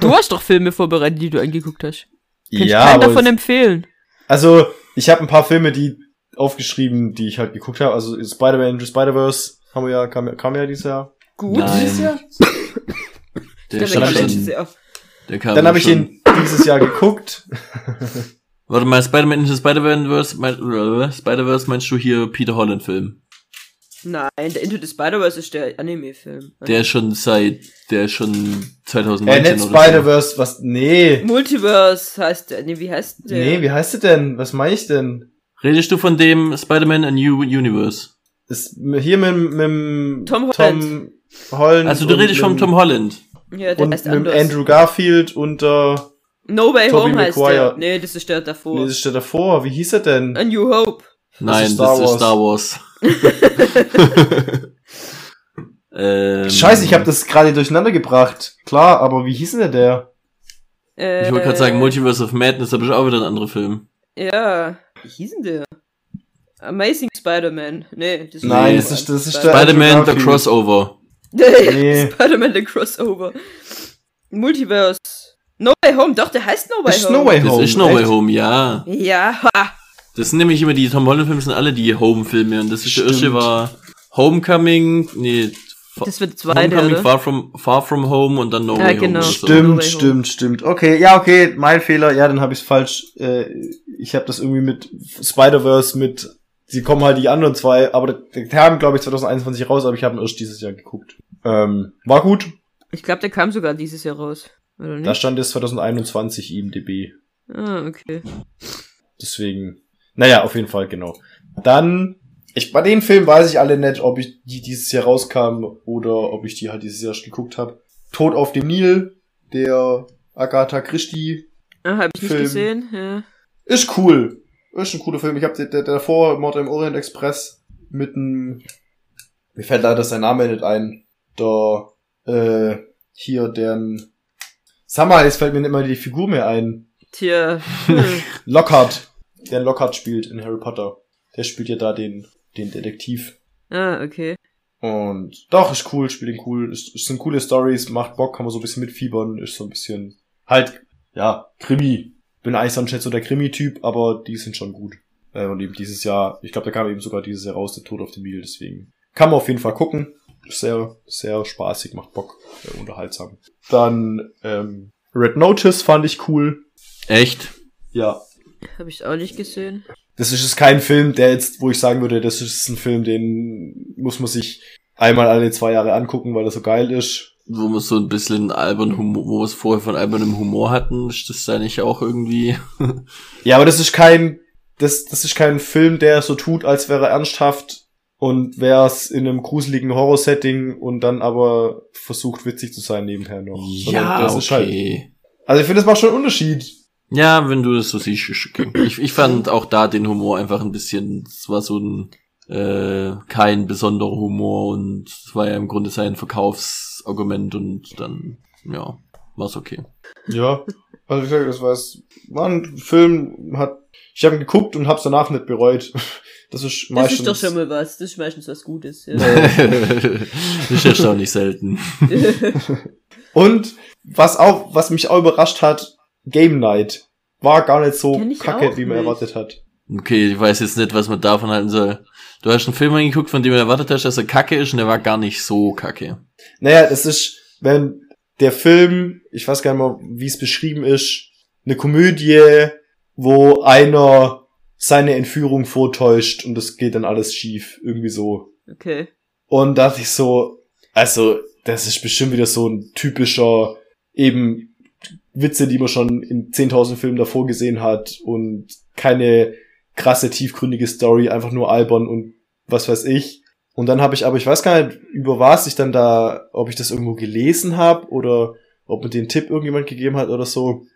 du hast doch Filme vorbereitet, die du angeguckt hast. Kann ja, ich davon empfehlen. Also, ich habe ein paar Filme, die aufgeschrieben, die ich halt geguckt habe. Also Spider-Man Into Spider-Verse haben wir ja, kam, kam ja dieses Jahr. Gut, Nein. dieses Jahr. Der, der schon, der kam Dann habe ich ihn dieses Jahr geguckt. Warte mal, Spider-Man Into Spider-Verse, mein, Spider-Verse meinst du hier Peter Holland Film? Nein, der Into the Spider-Verse ist der Anime-Film. Der ist schon seit, der ist schon 2019 äh, nicht Spider-Verse, was, nee. Multiverse heißt der, nee, wie heißt der? Nee, wie heißt der denn? Was meine ich denn? Redest du von dem Spider-Man A New Universe? Ist hier mit, mit Tom Holland. Tom Holland also du redest vom Tom Holland. Ja, der und heißt mit. Andrew Garfield unter No Way Tobey Home heißt Maguire. der. Nee, das ist der davor. Nee, das ist der davor. Wie hieß er denn? A New Hope. Nein, ist Star das ist Star Wars. Ähm, Scheiße, ich habe das gerade durcheinander gebracht. Klar, aber wie hieß denn der? Äh, Ich wollte gerade sagen, Multiverse of Madness, aber ist auch wieder ein anderer Film. Ja, wie hieß denn der? Amazing Spider-Man. Nee, das Nein, Nee. das ist, das ist der Spider-Man, The. Crossover. Nee. Spider-Man The Crossover. Multiverse. No Way Home, doch, der heißt No Way Das ist Home. No Way Das Home. ist No Way? Home, ja. Ja, ha. Das sind nämlich immer die Tom Holland-Filme, sind alle die Home-Filme. Und das ist der erste Stimmt. war Homecoming, nee, Das wird der zweite, Homecoming, oder? Far from, Far from Home und dann No Ja, Way genau. Home. so. No Stimmt, stimmt, stimmt. Okay, ja, okay, mein Fehler. Ja, dann habe ich es falsch. Äh, ich habe das irgendwie mit Spider-Verse mit. Sie kommen halt die anderen zwei, aber der kam, glaube ich, 2021 raus, aber ich habe ihn erst dieses Jahr geguckt. Ähm, war gut. Ich glaube, der kam sogar dieses Jahr raus. Oder nicht? Da stand jetzt 2021 IMDb. ah, okay. Deswegen. Naja, auf jeden Fall, genau. Dann, ich, bei den Filmen weiß ich alle nicht, ob ich die dieses Jahr rauskam oder ob ich die halt dieses Jahr geguckt habe. Tod auf dem Nil, der Agatha Christie Ah, habe ich nicht Film. gesehen. Ja. Ist cool. Ist ein cooler Film. Ich habe der, der, davor Mord im Orient Express mit einem. Mir fällt leider sein Name nicht ein. Der, äh, hier, deren. Sag mal, jetzt fällt mir nicht mal die Figur mehr ein. Tja. Lockhart. Der Lockhart spielt in Harry Potter. Der spielt ja da den, den Detektiv. ah, okay. Und doch, ist cool, spielt ihn cool. Ist, ist sind coole Stories, macht Bock, kann man so ein bisschen mitfiebern, ist so ein bisschen halt, ja, Krimi. Bin eigentlich sonst nicht so der Krimi-Typ, aber die sind schon gut. Äh, und eben dieses Jahr, ich glaube, da kam eben sogar dieses Jahr raus, der Tod auf dem Nil, deswegen kann man auf jeden Fall gucken. Sehr, sehr spaßig, macht Bock, äh, unterhaltsam. Dann ähm, Red Notice fand ich cool. Echt? Ja, Habe ich auch nicht gesehen. das ist jetzt kein Film, der jetzt, wo ich sagen würde, das ist ein Film, den muss man sich einmal alle zwei Jahre angucken, weil er so geil ist. Wo wir so ein bisschen albern Humor, wo wir es vorher von albernem Humor hatten, ist das da nicht auch irgendwie? Ja, aber das ist kein, das, das ist kein Film, der so tut, als wäre er ernsthaft und wäre es in einem gruseligen Horror-Setting und dann aber versucht witzig zu sein nebenher noch. Das ist halt, okay. also ich finde, das macht schon einen Unterschied. Ja, wenn du das so siehst. okay. Ich, ich fand auch da den Humor einfach ein bisschen, es war so ein, äh, kein besonderer Humor und es war ja im Grunde sein Verkaufsargument und dann, ja, war's okay. Ja, also wie gesagt, das war, es war ein Film, hat, ich habe ihn geguckt und hab's danach nicht bereut. Das ist Das meistens. ist doch schon mal was. Das ist meistens was Gutes. Ja. ist erstaunlich selten. Und was auch, was mich auch überrascht hat, Game Night war gar nicht so kacke, wie man nicht. erwartet hat. Okay, ich weiß jetzt nicht, was man davon halten soll. Du hast einen Film angeguckt, von dem du erwartet hast, dass er kacke ist und der war gar nicht so kacke. Naja, das ist, wenn der Film, ich weiß gar nicht mal, wie es beschrieben ist, eine Komödie, wo einer seine Entführung vortäuscht und das geht dann alles schief, irgendwie so. Okay. Und da dachte ich so, also, das ist bestimmt wieder so ein typischer, eben Witze, die man schon in 10.000 Filmen davor gesehen hat und keine krasse, tiefgründige Story, einfach nur albern und was weiß ich. Und dann habe ich, aber ich weiß gar nicht, über was ich dann da, ob ich das irgendwo gelesen habe oder ob mir den Tipp irgendjemand gegeben hat oder so,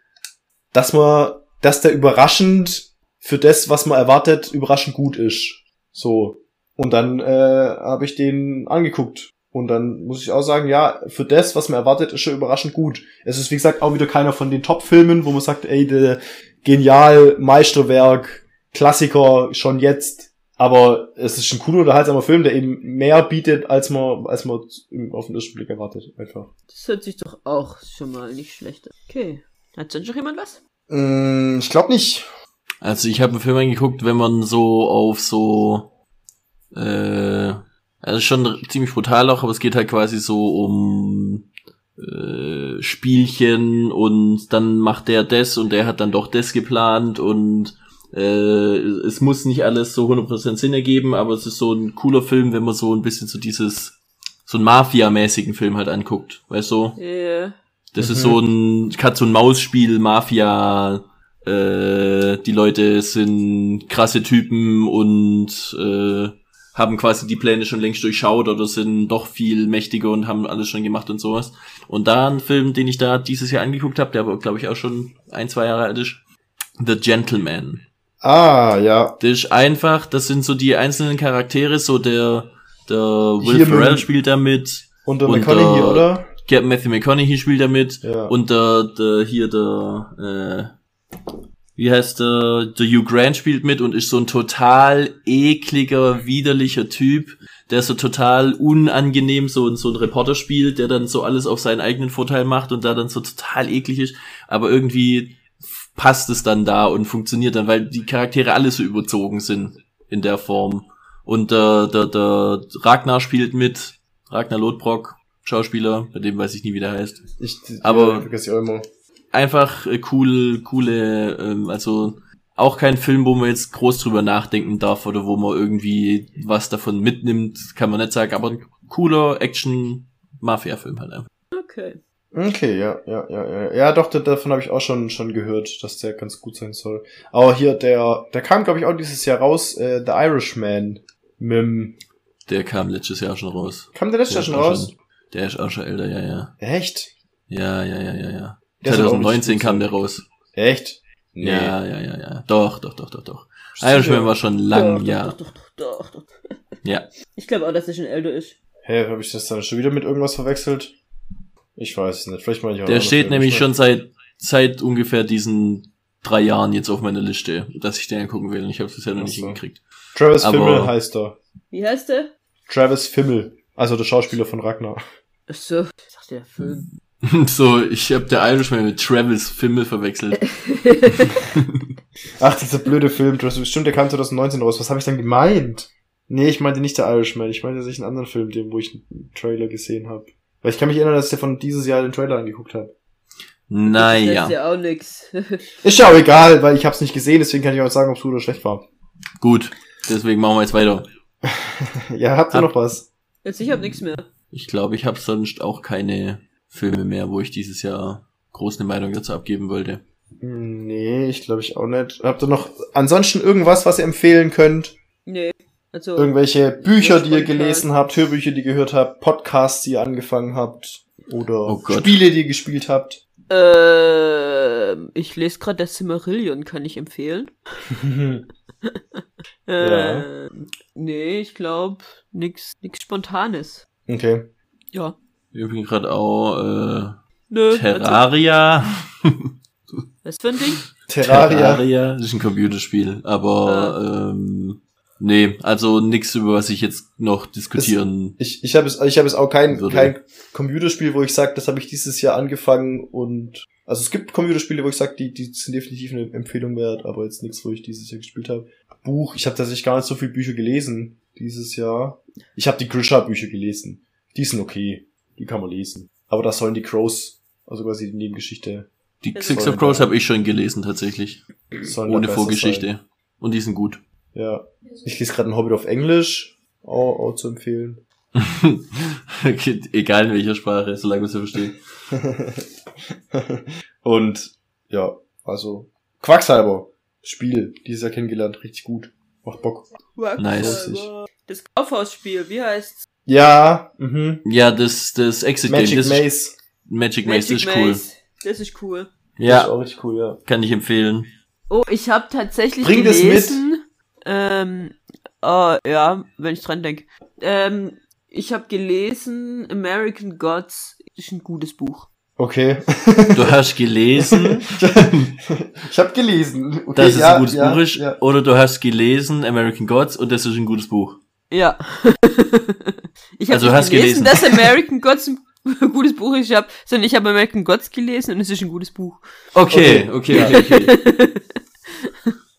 dass man, dass der überraschend für das, was man erwartet, überraschend gut ist. So. Und dann äh, habe ich den angeguckt. Und dann muss ich auch sagen, ja, für das, was man erwartet, ist schon überraschend gut. Es ist, wie gesagt, auch wieder keiner von den Top-Filmen, wo man sagt, ey, der genial, Meisterwerk, Klassiker schon jetzt. Aber es ist ein cooler, unterhaltsamer Film, der eben mehr bietet, als man, als man auf den ersten Blick erwartet, einfach. Das hört sich doch auch schon mal nicht schlecht an. Okay. Hat sonst noch jemand was? Mm, ich glaube nicht. Also ich habe einen Film angeguckt, wenn man so auf so äh, also schon ziemlich brutal auch, aber es geht halt quasi so um äh, Spielchen und dann macht der das und der hat dann doch das geplant und äh, es muss nicht alles so 100% Sinn ergeben, aber es ist so ein cooler Film, wenn man so ein bisschen so dieses so einen Mafia-mäßigen Film halt anguckt, weißt du? Ja. Das ist Mhm. so ein Katz-und-Maus-Spiel, Mafia, äh, die Leute sind krasse Typen und äh, haben quasi die Pläne schon längst durchschaut oder sind doch viel mächtiger und haben alles schon gemacht und sowas. Und da ein Film, den ich da dieses Jahr angeguckt habe, der aber glaube ich auch schon ein, zwei Jahre alt ist, The Gentleman. Ah, ja. Das ist einfach, das sind so die einzelnen Charaktere, so der, der Will Ferrell spielt da mit, Und der Und, McConaughey, oder? Captain Matthew McConaughey spielt da mit. Ja. Und der, der hier der, äh, wie heißt der, der Hugh Grant spielt mit und ist so ein total ekliger, widerlicher Typ, der so total unangenehm so, so ein Reporter spielt, der dann so alles auf seinen eigenen Vorteil macht und da dann so total eklig ist, aber irgendwie passt es dann da und funktioniert dann, weil die Charaktere alle so überzogen sind in der Form. Und der, der, der Ragnar spielt mit, Ragnar Lodbrok, Schauspieler, bei dem weiß ich nie, wie der heißt Ich, aber- ja, vergesse ich auch immer. einfach äh, cool, coole, ähm, also auch kein Film, wo man jetzt groß drüber nachdenken darf oder wo man irgendwie was davon mitnimmt, kann man nicht sagen, aber ein cooler Action-Mafia-Film halt einfach. Okay. Okay, ja, ja, ja, ja. Ja, doch, da- davon habe ich auch schon schon gehört, dass der ganz gut sein soll. Aber hier, der, der kam, glaube ich, auch dieses Jahr raus, äh, The Irishman. Mit, dem- Der kam letztes Jahr schon raus. kam der letztes Jahr schon raus? schon- Der ist auch schon älter, ja, ja. Echt? Ja, ja, ja, ja, ja. Der soll auch 2019 nicht gut kam der raus. Echt? Ja, ja, ja, ja. Doch, doch, doch, doch, doch. Sicher? Irishman war schon lang, doch, ja. Doch, doch, doch, doch, doch. Ja. Ich glaube auch, dass er schon älter ist. Hä, habe ich das dann schon wieder mit irgendwas verwechselt? Ich weiß es nicht. Vielleicht mal ich auch Der steht nämlich schon seit, seit ungefähr diesen drei Jahren jetzt auf meiner Liste, dass ich den angucken will. Und ich habe es bisher noch nicht hingekriegt. Travis aber- Fimmel heißt er. Wie heißt der? Travis Fimmel. Also der Schauspieler von Ragnar. So, ich dachte der Film. So, ich habe der Irishman mit Travis Fimmel verwechselt. Ach, dieser blöde Film. Travis- Stimmt, der kam 2019 raus. Was habe ich dann gemeint? Nee, ich meinte nicht der Irishman. Ich meinte sich einen anderen Film, den, wo ich einen Trailer gesehen habe. Weil ich kann mich erinnern, dass ich ja von dieses Jahr den Trailer angeguckt habe. Das Naja, ist ja auch nix. Ist ja auch egal, weil ich habe es nicht gesehen, deswegen kann ich auch nicht sagen, ob es gut oder schlecht war. gut. Deswegen machen wir jetzt weiter. Ja, habt ihr Hab- noch was? Jetzt, ich hab nix mehr. Ich glaube, ich habe sonst auch keine Filme mehr, wo ich dieses Jahr groß eine Meinung dazu abgeben wollte. Nee, ich glaube ich auch nicht. Habt ihr noch ansonsten irgendwas, was ihr empfehlen könnt? Nee. Also, Irgendwelche Bücher, die ihr gelesen habt, Hörbücher, die ihr gehört habt, Podcasts, die ihr angefangen habt oder Oh. Spiele, die ihr gespielt habt? ähm, ich lese gerade das Silmarillion, kann ich empfehlen. Ja. Äh, nee, ich glaube, nix, nix Spontanes. Okay. Ja. Ich bin gerade auch äh, Nö. Terraria. Also, was für ein Ding? Terraria. Das ist ein Computerspiel, aber ähm, nee, also nix über was ich jetzt noch diskutieren. Ich, ich habe es, ich habe es auch kein, Würde. kein Computerspiel, wo ich sage, das habe ich dieses Jahr angefangen und also es gibt Computerspiele, wo ich sage, die, die sind definitiv eine Empfehlung wert, aber jetzt nichts, wo ich dieses Jahr gespielt habe. Buch, ich habe tatsächlich gar nicht so viele Bücher gelesen dieses Jahr. Ich habe die Grisha-Bücher gelesen. Die sind okay, die kann man lesen. Aber das sollen die Crows, also quasi die Nebengeschichte, Die Six of Crows habe ich schon gelesen tatsächlich, ohne Vorgeschichte. sein. Und die sind gut. Ja. Ich lese gerade ein Hobbit auf Englisch, auch, auch zu empfehlen. Okay, Egal in welcher Sprache, solange man sie versteht. Und ja, also Quacksalber, Spiel, dieses Jahr kennengelernt, richtig gut. Macht Bock. Nice. Das Kaufhausspiel, wie heißt's? Ja, mhm. Ja, das, das Exit Magic Game, das Maze. Ist, Magic Maze, das ist cool. Das ist cool. Das ist Ja, auch richtig cool, ja. kann ich empfehlen. Oh, ich habe tatsächlich Bring das gelesen. Ähm, oh, ja, wenn ich dran denke. Ähm, ich habe gelesen, American Gods ist ein gutes Buch. Okay. Du hast gelesen, ich habe gelesen. Okay, dass es ja, ein gutes ja, Buch ist, Ja. oder du hast gelesen American Gods und das ist ein gutes Buch. Ja. ich habe Also gelesen, gelesen. dass American Gods ein gutes Buch ist, ich hab, sondern ich habe American Gods gelesen und es ist ein gutes Buch. Okay, okay, okay, okay.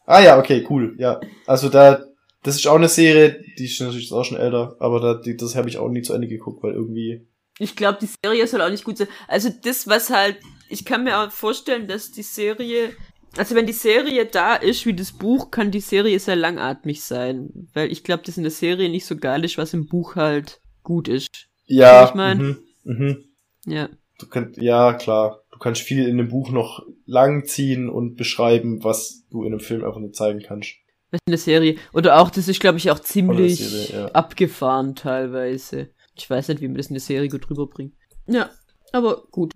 Ah ja, okay, cool. Ja. Also da, das ist auch eine Serie, die ist natürlich auch schon älter, aber da, die, das habe ich auch nie zu Ende geguckt, weil irgendwie. Ich glaube, die Serie soll auch nicht gut sein. Also das, was halt, ich kann mir auch vorstellen, dass die Serie, also wenn die Serie da ist wie das Buch, kann die Serie sehr langatmig sein. Weil ich glaube, dass in der Serie nicht so geil ist, was im Buch halt gut ist. Ja. Ich mein- mhm, mhm. Ja. Du könnt, ja, klar. Du kannst viel in dem Buch noch langziehen und beschreiben, was du in einem Film einfach nicht zeigen kannst. Was in der Serie. Oder auch, das ist, glaube ich, auch ziemlich Serie, ja. abgefahren teilweise. Ich weiß nicht, wie man das in der Serie gut rüberbringt. Ja, aber gut.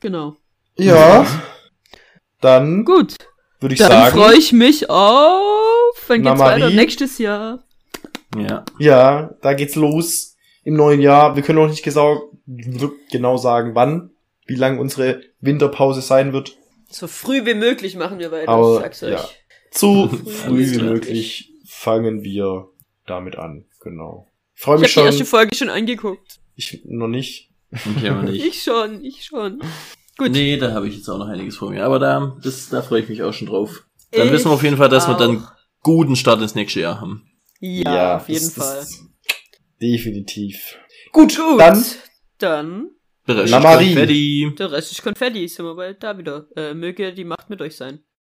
Genau. Ja. Dann Gut. würde ich Dann sagen. freue ich mich auf. Wann geht's Na, Marie? weiter? Nächstes Jahr. Ja. Ja, da geht's los. im neuen Jahr. Wir können noch nicht genau, genau sagen, wann, wie lang unsere Winterpause sein wird. So früh wie möglich machen wir weiter, Aber, ich sag's euch. ja. So Früh früh wie möglich fangen wir damit an. Genau. Ich freue Ich mich habe die erste. Folge schon angeguckt. Ich noch nicht. Okay, aber nicht. Ich schon, ich schon. Gut. Nee, da habe ich jetzt auch noch einiges vor mir. Aber da, das, da freue ich mich auch schon drauf. Dann Ich wissen wir auf jeden Fall, dass wir auch. dann guten Start ins nächste Jahr haben. Ja, auf jeden das- Fall. das- Definitiv. Gut, Gut, dann dann Der Rest ist. Konfetti. der Rest ist Konfetti, sind wir bald da wieder. Äh, möge die Macht mit euch sein.